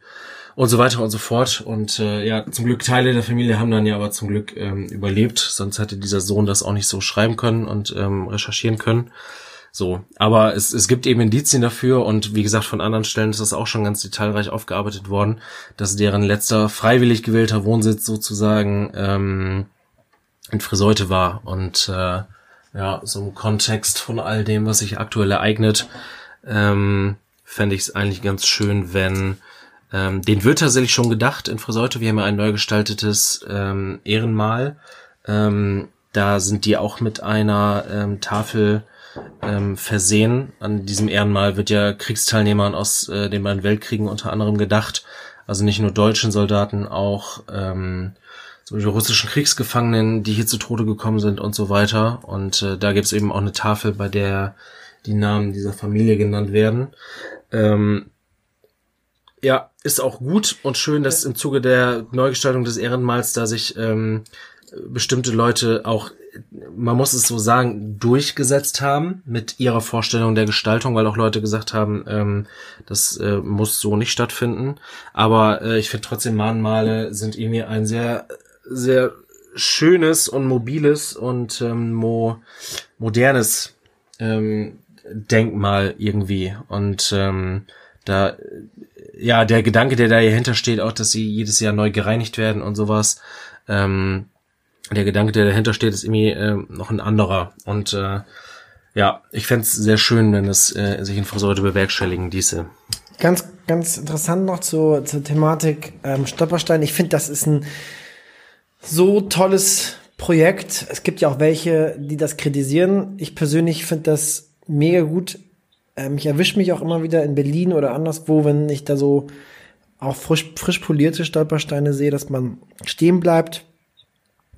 und so weiter und so fort. Und äh, ja, zum Glück Teile der Familie haben dann ja aber zum Glück ähm, überlebt, sonst hätte dieser Sohn das auch nicht so schreiben können und ähm, recherchieren können. So, aber es, es gibt eben Indizien dafür und wie gesagt, von anderen Stellen ist das auch schon ganz detailreich aufgearbeitet worden, dass deren letzter freiwillig gewählter Wohnsitz sozusagen ähm, in Friseute war. Und äh, ja, so im Kontext von all dem, was sich aktuell ereignet, ähm, fände ich es eigentlich ganz schön, wenn ähm, den wird tatsächlich schon gedacht in Friseute. Wir haben ja ein neu gestaltetes ähm, Ehrenmal. Ähm, da sind die auch mit einer ähm, Tafel ähm, versehen. An diesem Ehrenmal wird ja Kriegsteilnehmern aus äh, den beiden Weltkriegen unter anderem gedacht. Also nicht nur deutschen Soldaten, auch ähm, zum Beispiel russischen Kriegsgefangenen, die hier zu Tode gekommen sind und so weiter. Und äh, da gibt es eben auch eine Tafel, bei der die Namen dieser Familie genannt werden. Ähm, ja, ist auch gut und schön, dass im Zuge der Neugestaltung des Ehrenmals da sich ähm, bestimmte Leute auch, man muss es so sagen, durchgesetzt haben mit ihrer Vorstellung der Gestaltung, weil auch Leute gesagt haben, ähm, das äh, muss so nicht stattfinden. Aber äh, ich finde trotzdem Mahnmale sind irgendwie ein sehr, sehr schönes und mobiles und ähm, mo modernes ähm, Denkmal irgendwie. Und ähm, da, ja, der Gedanke, der dahinter steht, auch, dass sie jedes Jahr neu gereinigt werden und sowas, ähm, der Gedanke, der dahinter steht, ist irgendwie äh, noch ein anderer. Und äh, ja, ich fände sehr schön, wenn es äh, sich in Friseute bewerkstelligen, diese. Ganz, ganz interessant noch zur, zur Thematik ähm, Stolperstein. Ich finde, das ist ein so tolles Projekt. Es gibt ja auch welche, die das kritisieren. Ich persönlich finde das mega gut. Ähm, ich erwische mich auch immer wieder in Berlin oder anderswo, wenn ich da so auch frisch, frisch polierte Stolpersteine sehe, dass man stehen bleibt,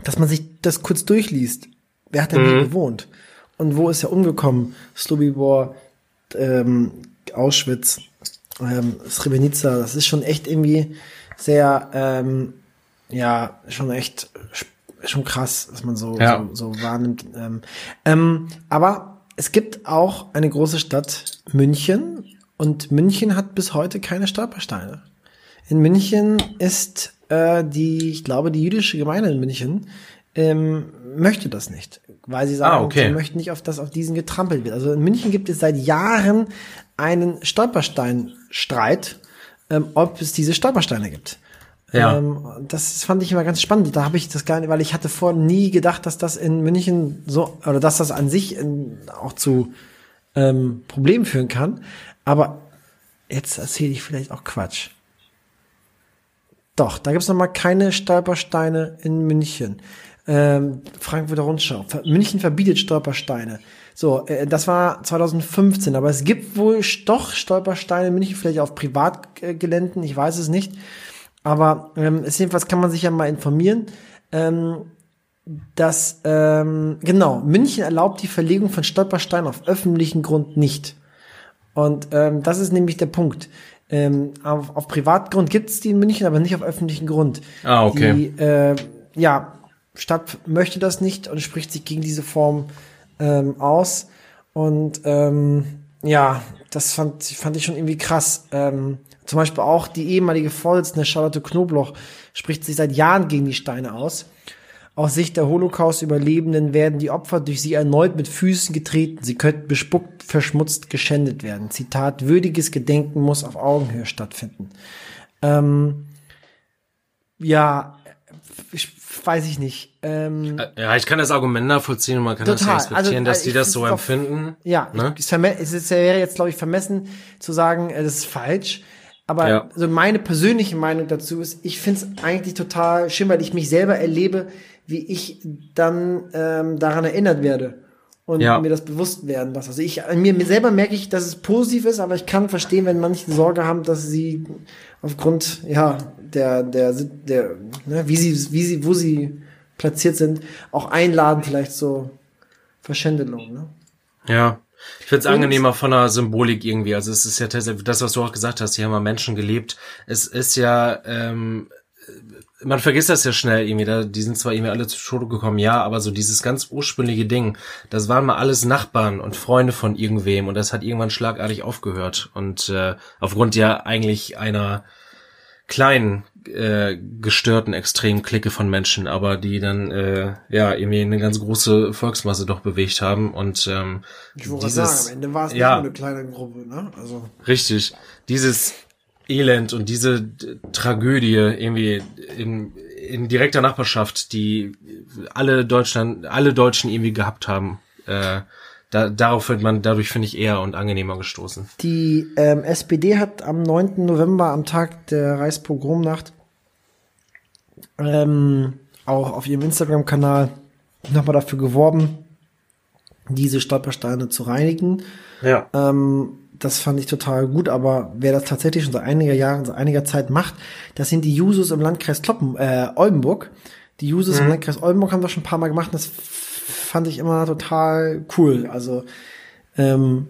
dass man sich das kurz durchliest. Wer hat denn hier mhm. gewohnt? Und wo ist er umgekommen? Slobibor, ähm, Auschwitz, ähm, Srebrenica, das ist schon echt irgendwie sehr, ähm, ja, schon echt, schon krass, dass man so, ja. so, so wahrnimmt. Ähm, ähm, aber es gibt auch eine große Stadt, München, und München hat bis heute keine Stolpersteine. In München ist äh, die, ich glaube, die jüdische Gemeinde in München ähm, möchte das nicht, weil sie sagen, ah, okay. sie möchten nicht auf das auf diesen getrampelt wird. Also in München gibt es seit Jahren einen Stolpersteinstreit, ähm, ob es diese Stolpersteine gibt. Ja. Ähm, das fand ich immer ganz spannend. Da habe ich das gar nicht, weil ich hatte vor nie gedacht, dass das in München so oder dass das an sich in, auch zu ähm, Problemen führen kann. Aber jetzt erzähle ich vielleicht auch Quatsch. Doch, da gibt's noch mal keine Stolpersteine in München. Ähm, Frankfurter Rundschau. München verbietet Stolpersteine. So, äh, das war 2015, aber es gibt wohl doch Stolpersteine in München, vielleicht auf Privatgeländen, ich weiß es nicht. Aber ähm, es jedenfalls kann man sich ja mal informieren. Ähm, dass, ähm, genau, München erlaubt die Verlegung von Stolpersteinen auf öffentlichen Grund nicht. Und ähm, das ist nämlich der Punkt. Ähm, auf, auf Privatgrund gibt es die in München, aber nicht auf öffentlichen Grund. Ah, okay. Die, äh, ja, Stadt möchte das nicht und spricht sich gegen diese Form ähm, aus. Und ähm, ja, das fand, fand ich schon irgendwie krass. Ähm, zum Beispiel auch die ehemalige Vorsitzende Charlotte Knobloch spricht sich seit Jahren gegen die Steine aus. Aus Sicht der Holocaust-Überlebenden werden die Opfer durch sie erneut mit Füßen getreten. Sie könnten bespuckt, verschmutzt, geschändet werden. Zitat, würdiges Gedenken muss auf Augenhöhe stattfinden. Ähm, ja, ich, weiß ich nicht. Ähm, äh, ja, ich kann das Argument nachvollziehen und man kann total. das respektieren, also, dass die das so empfinden. Ja, ne? es, es wäre jetzt, glaube ich, vermessen zu sagen, äh, das ist falsch. Aber ja. also meine persönliche Meinung dazu ist, ich finde es eigentlich total schön, weil ich mich selber erlebe, wie ich dann ähm, daran erinnert werde und ja. mir das bewusst werden was. Also ich an mir, mir selber merke ich, dass es positiv ist, aber ich kann verstehen, wenn manche Sorge haben, dass sie aufgrund ja der der der ne, wie sie wie sie wo sie platziert sind, auch einladen vielleicht so Verschändelung. Ne? Ja. Ich finde es angenehmer von der Symbolik irgendwie. Also es ist ja tatsächlich das, was du auch gesagt hast, hier haben wir Menschen gelebt. Es ist ja, ähm, man vergisst das ja schnell irgendwie. Da, die sind zwar irgendwie alle zu Tode gekommen, ja, aber so dieses ganz ursprüngliche Ding, das waren mal alles Nachbarn und Freunde von irgendwem und das hat irgendwann schlagartig aufgehört. Und äh, aufgrund ja eigentlich einer kleinen äh, gestörten extremen Clique von Menschen, aber die dann äh, ja irgendwie eine ganz große Volksmasse doch bewegt haben und ähm, ich wollte sagen, am Ende war es ja, nicht nur eine kleine Gruppe, ne? Also richtig, dieses Elend und diese Tragödie irgendwie in, in direkter Nachbarschaft, die alle Deutschland, alle Deutschen irgendwie gehabt haben. Äh, da, darauf wird man dadurch, finde ich, eher und angenehmer gestoßen. Die ähm, SPD hat am 9. November, am Tag der Reichspogromnacht, ähm, auch auf ihrem Instagram-Kanal nochmal dafür geworben, diese Stolpersteine zu reinigen. Ja. Ähm, das fand ich total gut, aber wer das tatsächlich schon seit einiger Jahren, seit einiger Zeit macht, das sind die Jusos im Landkreis Kloppen, äh, Oldenburg. Die Jusos mhm. im Landkreis Oldenburg haben das schon ein paar Mal gemacht. Das fand ich immer total cool. Also ähm,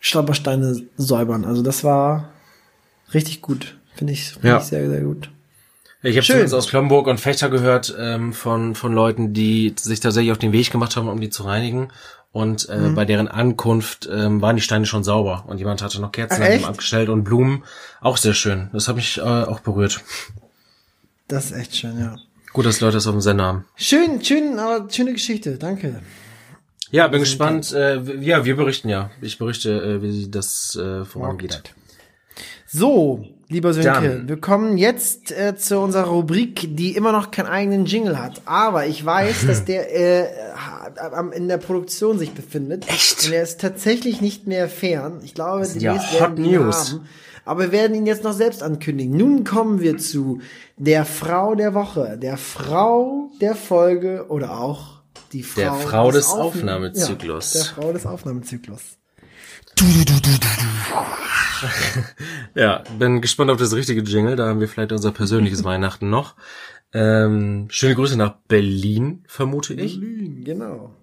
Stolpersteine säubern. Also das war richtig gut. Finde ich, find ja. ich sehr, sehr gut. Ich habe zumindest aus Klomburg und Fechter gehört ähm, von von Leuten, die sich tatsächlich auf den Weg gemacht haben, um die zu reinigen. Und äh, mhm. bei deren Ankunft ähm, waren die Steine schon sauber und jemand hatte noch Kerzen Ach, abgestellt und Blumen. Auch sehr schön. Das hat mich äh, auch berührt. Das ist echt schön, ja. Gut, dass Leute das auf dem Sender haben. Schön, schön, aber schöne Geschichte. Danke. Ja, bin gespannt. Äh, ja, wir berichten ja. Ich berichte, äh, wie das äh, vorangeht. So, lieber Sönke, Dann. wir kommen jetzt äh, zu unserer Rubrik, die immer noch keinen eigenen Jingle hat. Aber ich weiß, dass der äh, in der Produktion sich befindet. Echt? Und er ist tatsächlich nicht mehr fern. Ich glaube, die ja Hot News. haben. Aber wir werden ihn jetzt noch selbst ankündigen. Nun kommen wir zu der Frau der Woche, der Frau der Folge oder auch die Frau, Der Frau des Aufna- Aufnahmezyklus. Ja, der Frau des Aufnahmezyklus. Ja, bin gespannt auf das richtige Jingle. Da haben wir vielleicht unser persönliches Weihnachten noch. Ähm, schöne Grüße nach Berlin, vermute ich. Berlin, genau.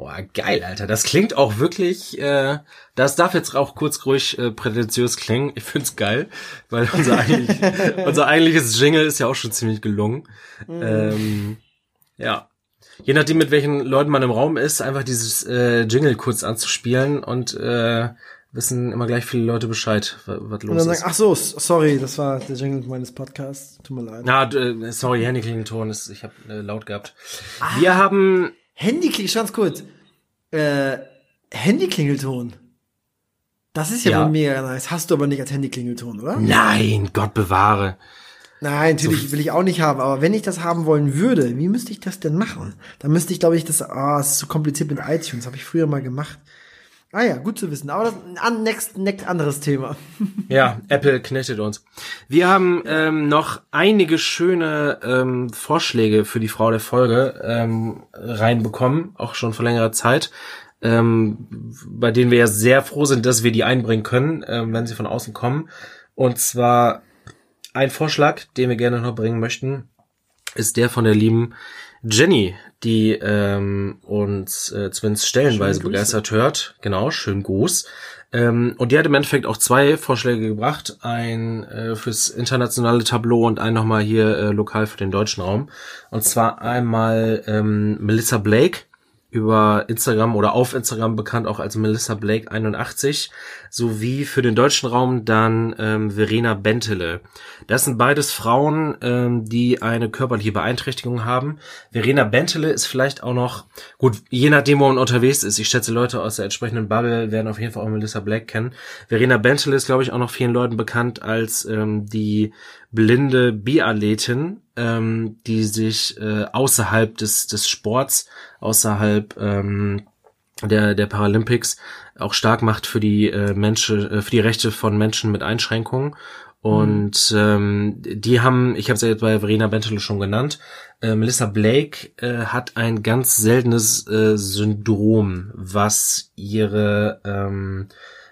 Oh, geil, Alter. Das klingt auch wirklich, äh, das darf jetzt auch kurz ruhig äh, prätentiös klingen. Ich find's geil, weil unser, eigentlich, unser eigentliches Jingle ist ja auch schon ziemlich gelungen. Ähm, ja. Je nachdem, mit welchen Leuten man im Raum ist, einfach dieses äh, Jingle kurz anzuspielen und äh, wissen immer gleich viele Leute Bescheid, wa- was Und los sagen, ist. ach so, sorry, das war der Jingle meines Podcasts. Tut mir leid. Na, äh, sorry, Handy Klingelton ich habe äh, laut gehabt. Ah. Wir haben Handy ganz kurz. Äh, Handyklingelton. Das ist ja, Ja. mega nice. Hast du aber nicht als Handyklingelton, oder? Nein, Gott bewahre. Nein, natürlich will ich auch nicht haben, aber wenn ich das haben wollen würde, wie müsste ich das denn machen? Dann müsste ich, glaube ich, das, ah, es ist zu kompliziert mit iTunes, habe ich früher mal gemacht. Ah ja, gut zu wissen, aber das ist ein next, next anderes Thema. Ja, Apple knettet uns. Wir haben ähm, noch einige schöne ähm, Vorschläge für die Frau der Folge ähm, reinbekommen, auch schon vor längerer Zeit, ähm, bei denen wir ja sehr froh sind, dass wir die einbringen können, ähm, wenn sie von außen kommen. Und zwar ein Vorschlag, den wir gerne noch bringen möchten, ist der von der lieben Jenny, die ähm, uns äh, zumindest stellenweise begeistert hört. Genau, schönen Gruß. Ähm, und die hat im Endeffekt auch zwei Vorschläge gebracht. Ein äh, fürs internationale Tableau und ein nochmal hier äh, lokal für den deutschen Raum. Und zwar einmal ähm, Melissa Blake über Instagram oder auf Instagram bekannt auch als Melissa Blake 81 sowie für den deutschen Raum dann ähm, Verena Bentele. Das sind beides Frauen, ähm, die eine körperliche Beeinträchtigung haben. Verena Bentele ist vielleicht auch noch, gut, je nachdem, wo man unterwegs ist, ich schätze, Leute aus der entsprechenden Bubble werden auf jeden Fall auch Melissa Blake kennen. Verena Bentele ist, glaube ich, auch noch vielen Leuten bekannt als ähm, die blinde Biathletin, ähm, die sich äh, außerhalb des, des Sports, außerhalb ähm, der, der Paralympics auch stark macht für die äh, Menschen, äh, für die Rechte von Menschen mit Einschränkungen. Und ähm, die haben, ich habe es ja jetzt bei Verena Bentele schon genannt, äh, Melissa Blake äh, hat ein ganz seltenes äh, Syndrom, was ihre ähm,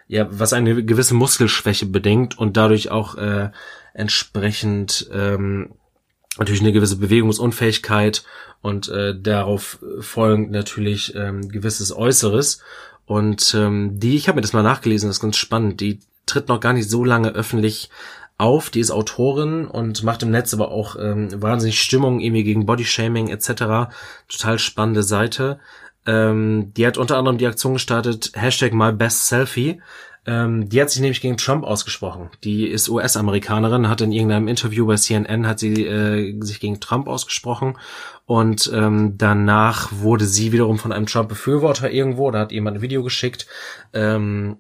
ja, was eine gewisse Muskelschwäche bedingt und dadurch auch äh, entsprechend ähm, natürlich eine gewisse Bewegungsunfähigkeit und äh, darauf folgend natürlich ähm, gewisses Äußeres. Und ähm, die, ich habe mir das mal nachgelesen, das ist ganz spannend, die tritt noch gar nicht so lange öffentlich auf, die ist Autorin und macht im Netz aber auch ähm, wahnsinnig Stimmung irgendwie gegen Bodyshaming etc. Total spannende Seite. Ähm, die hat unter anderem die Aktion gestartet, Hashtag My Best Selfie. Ähm, die hat sich nämlich gegen Trump ausgesprochen. Die ist US-Amerikanerin, hat in irgendeinem Interview bei CNN hat sie äh, sich gegen Trump ausgesprochen und ähm, danach wurde sie wiederum von einem Trump-Befürworter irgendwo, da hat jemand ein Video geschickt, ähm,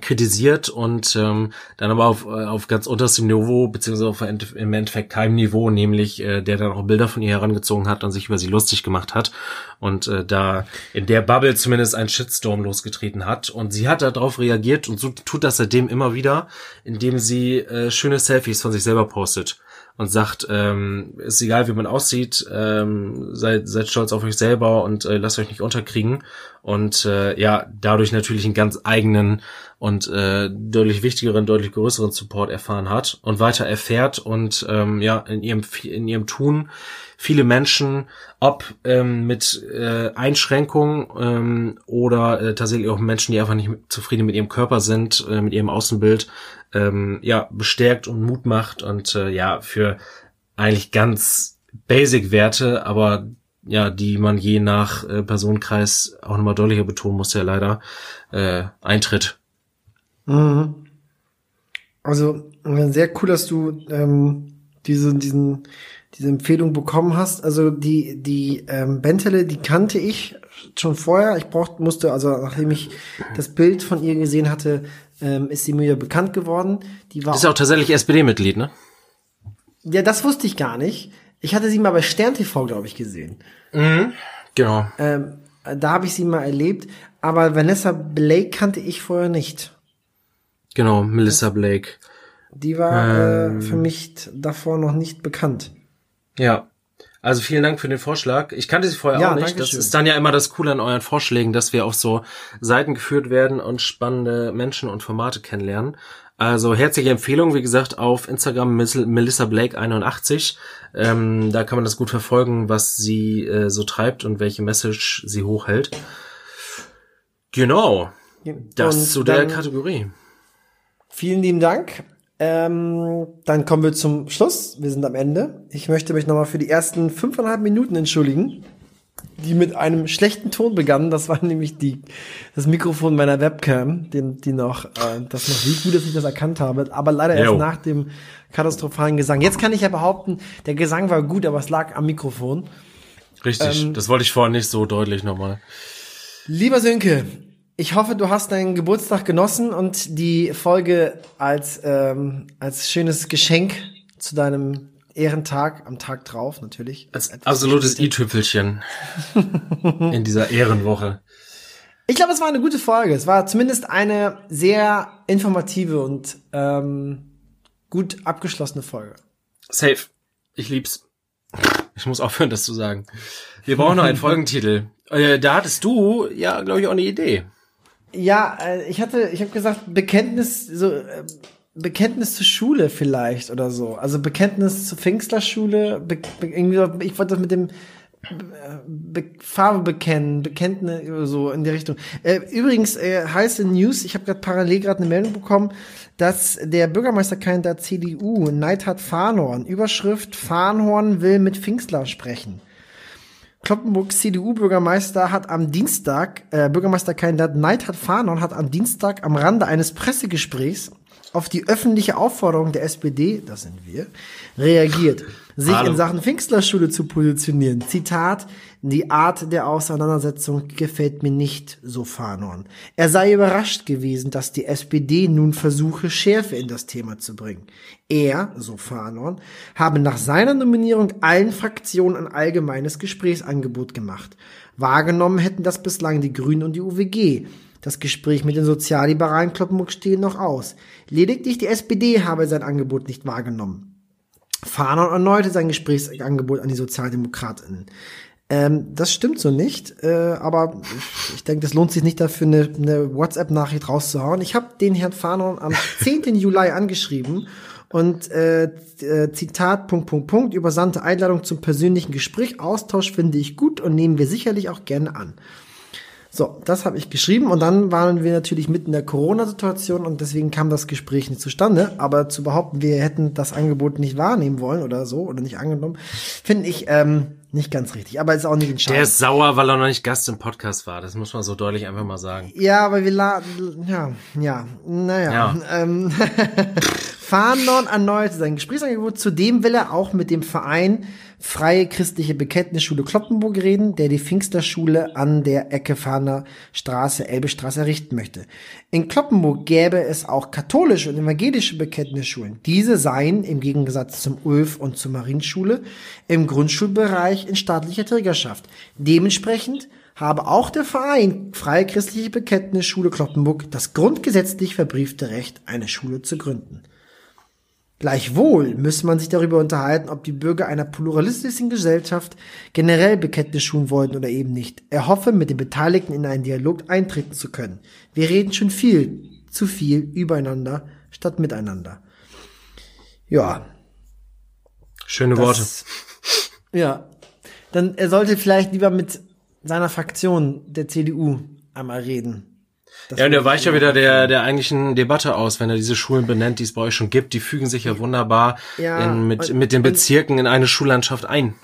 kritisiert und ähm, dann aber auf, äh, auf ganz unterstem Niveau, beziehungsweise auf im Endeffekt keinem Niveau, nämlich äh, der dann auch Bilder von ihr herangezogen hat und sich über sie lustig gemacht hat und äh, da in der Bubble zumindest ein Shitstorm losgetreten hat und sie hat darauf reagiert und so tut das seitdem immer wieder, indem sie äh, schöne Selfies von sich selber postet und sagt, ähm, ist egal, wie man aussieht, ähm, seid, seid stolz auf euch selber und äh, lasst euch nicht unterkriegen. Und äh, ja, dadurch natürlich einen ganz eigenen und äh, deutlich wichtigeren, deutlich größeren Support erfahren hat und weiter erfährt und ähm, ja, in ihrem, in ihrem Tun viele Menschen, ob ähm, mit äh, Einschränkungen ähm, oder äh, tatsächlich auch Menschen, die einfach nicht zufrieden mit ihrem Körper sind, äh, mit ihrem Außenbild, ähm, ja, bestärkt und Mut macht und äh, ja, für eigentlich ganz Basic-Werte, aber ja, die man je nach äh, Personenkreis auch nochmal deutlicher betonen muss, ja leider, äh, eintritt. Mhm. Also sehr cool, dass du ähm, diese, diesen, diese Empfehlung bekommen hast. Also die, die ähm, Bentele, die kannte ich schon vorher. Ich brauchte, musste, also nachdem ich das Bild von ihr gesehen hatte, ähm, ist sie mir bekannt geworden. Die war ist auch tatsächlich SPD-Mitglied, ne? Ja, das wusste ich gar nicht. Ich hatte sie mal bei Stern TV, glaube ich, gesehen. Mhm, genau. Ähm, da habe ich sie mal erlebt. Aber Vanessa Blake kannte ich vorher nicht. Genau, Melissa Blake. Die war ähm, äh, für mich davor noch nicht bekannt. Ja. Also vielen Dank für den Vorschlag. Ich kannte sie vorher ja, auch nicht. Das schön. ist dann ja immer das Coole an euren Vorschlägen, dass wir auf so Seiten geführt werden und spannende Menschen und Formate kennenlernen. Also herzliche Empfehlung, wie gesagt, auf Instagram Melissa Blake 81. Ähm, da kann man das gut verfolgen, was sie äh, so treibt und welche Message sie hochhält. Genau. Das und zu der Kategorie. Vielen lieben Dank. Ähm, dann kommen wir zum Schluss. Wir sind am Ende. Ich möchte mich nochmal für die ersten fünfeinhalb Minuten entschuldigen, die mit einem schlechten Ton begannen. Das war nämlich die, das Mikrofon meiner Webcam, die, die noch, äh, das noch wie gut, dass ich das erkannt habe. Aber leider erst nach dem katastrophalen Gesang. Jetzt kann ich ja behaupten, der Gesang war gut, aber es lag am Mikrofon. Richtig, ähm, das wollte ich vorher nicht so deutlich nochmal. Lieber Sönke, ich hoffe, du hast deinen Geburtstag genossen und die Folge als, ähm, als schönes Geschenk zu deinem Ehrentag am Tag drauf, natürlich. Als absolutes i-Tüpfelchen in dieser Ehrenwoche. Ich glaube, es war eine gute Folge. Es war zumindest eine sehr informative und ähm, gut abgeschlossene Folge. Safe. Ich lieb's. Ich muss aufhören, das zu sagen. Wir brauchen noch einen Folgentitel. Äh, da hattest du ja, glaube ich, auch eine Idee. Ja, äh, ich hatte, ich habe gesagt, Bekenntnis, so äh, Bekenntnis zur Schule vielleicht oder so. Also Bekenntnis zur Pfingstlerschule, be, be, irgendwie, ich wollte das mit dem Be Farbe bekennen, Bekenntnis so in die Richtung. Äh, übrigens äh, heiße News, ich habe gerade parallel gerade eine Meldung bekommen, dass der Bürgermeisterkandidat CDU, Neidhard Fahnhorn, Überschrift Fahnhorn will mit Pfingstler sprechen. Kloppenburgs CDU-Bürgermeister hat am Dienstag, äh, Bürgermeisterkandidat Neidhard Fahnon hat am Dienstag am Rande eines Pressegesprächs auf die öffentliche Aufforderung der SPD, das sind wir, reagiert sich Hallo. in Sachen Pfingstlerschule zu positionieren. Zitat, die Art der Auseinandersetzung gefällt mir nicht, so Fanon. Er sei überrascht gewesen, dass die SPD nun versuche, Schärfe in das Thema zu bringen. Er, so Fanon, habe nach seiner Nominierung allen Fraktionen ein allgemeines Gesprächsangebot gemacht. Wahrgenommen hätten das bislang die Grünen und die UWG. Das Gespräch mit den Sozialliberalen Kloppenburg stehen noch aus. Lediglich die SPD habe sein Angebot nicht wahrgenommen. Fanon erneute sein Gesprächsangebot an die Sozialdemokratinnen. Ähm, das stimmt so nicht, äh, aber ich denke, das lohnt sich nicht dafür, eine, eine WhatsApp-Nachricht rauszuhauen. Ich habe den Herrn Fanon am 10. Juli angeschrieben und äh, äh, Zitat, Punkt, Punkt, Punkt, übersandte Einladung zum persönlichen Gespräch. Austausch finde ich gut und nehmen wir sicherlich auch gerne an. So, das habe ich geschrieben und dann waren wir natürlich mitten in der Corona-Situation und deswegen kam das Gespräch nicht zustande. Aber zu behaupten, wir hätten das Angebot nicht wahrnehmen wollen oder so oder nicht angenommen, finde ich ähm, nicht ganz richtig. Aber ist auch nicht entscheidend. Der ist sauer, weil er noch nicht Gast im Podcast war. Das muss man so deutlich einfach mal sagen. Ja, aber wir laden, ja, ja, naja. Ja. Ähm, Fahndorn erneuerte sein Gesprächsangebot. Zudem will er auch mit dem Verein Freie Christliche Bekenntnisschule Kloppenburg reden, der die Pfingsterschule an der Ecke Fahner Straße, Elbestraße errichten möchte. In Kloppenburg gäbe es auch katholische und evangelische Bekenntnisschulen. Diese seien im Gegensatz zum Ulf und zur Marienschule im Grundschulbereich in staatlicher Trägerschaft. Dementsprechend habe auch der Verein Freie Christliche Bekenntnisschule Kloppenburg das grundgesetzlich verbriefte Recht, eine Schule zu gründen. Gleichwohl müsse man sich darüber unterhalten, ob die Bürger einer pluralistischen Gesellschaft generell Bekenntnis schulen wollten oder eben nicht. Er hoffe, mit den Beteiligten in einen Dialog eintreten zu können. Wir reden schon viel, zu viel übereinander statt miteinander. Ja. Schöne das, Worte. Ja. Dann er sollte vielleicht lieber mit seiner Fraktion der CDU einmal reden. Das ja, und er weicht ja wieder der, der eigentlichen Debatte aus, wenn er diese Schulen benennt, die es bei euch schon gibt. Die fügen sich ja wunderbar ja, in, mit, und, mit den Bezirken in eine Schullandschaft ein.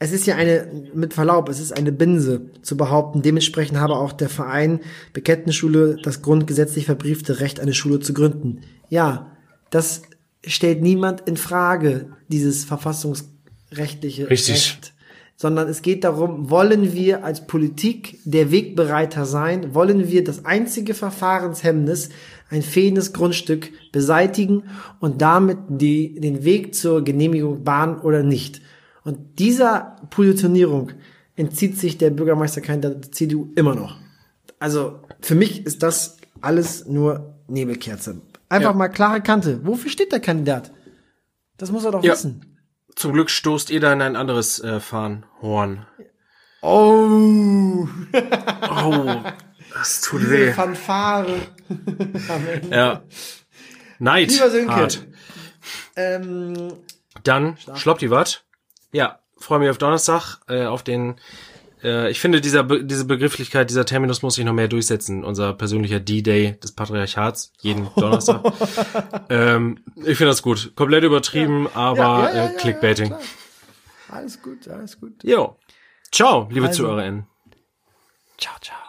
Es ist ja eine, mit Verlaub, es ist eine Binse zu behaupten. Dementsprechend habe auch der Verein Bekenntnisschule das grundgesetzlich verbriefte Recht, eine Schule zu gründen. Ja, das stellt niemand in Frage, dieses verfassungsrechtliche Richtig. Recht sondern es geht darum, wollen wir als Politik der Wegbereiter sein, wollen wir das einzige Verfahrenshemmnis, ein fehlendes Grundstück beseitigen und damit die, den Weg zur Genehmigung bahnen oder nicht. Und dieser Positionierung entzieht sich der Bürgermeisterkandidat der CDU immer noch. Also für mich ist das alles nur Nebelkerze. Einfach ja. mal klare Kante. Wofür steht der Kandidat? Das muss er doch ja. wissen. Zum Glück stoßt ihr da in ein anderes äh, Fahnenhorn. Oh. oh. Das tut Diese weh. Fanfare. ja. Neid. Lieber Sönke. Hart. Ähm, Dann schloppt die wat. Ja, freue mich auf Donnerstag, äh, auf den äh, ich finde, dieser Be diese Begrifflichkeit, dieser Terminus muss sich noch mehr durchsetzen. Unser persönlicher D-Day des Patriarchats, jeden Donnerstag. ähm, ich finde das gut. Komplett übertrieben, ja. aber ja, ja, äh, Clickbaiting. alles gut, alles gut. Jo. Ciao, liebe also. ZuhörerInnen. Ciao, ciao.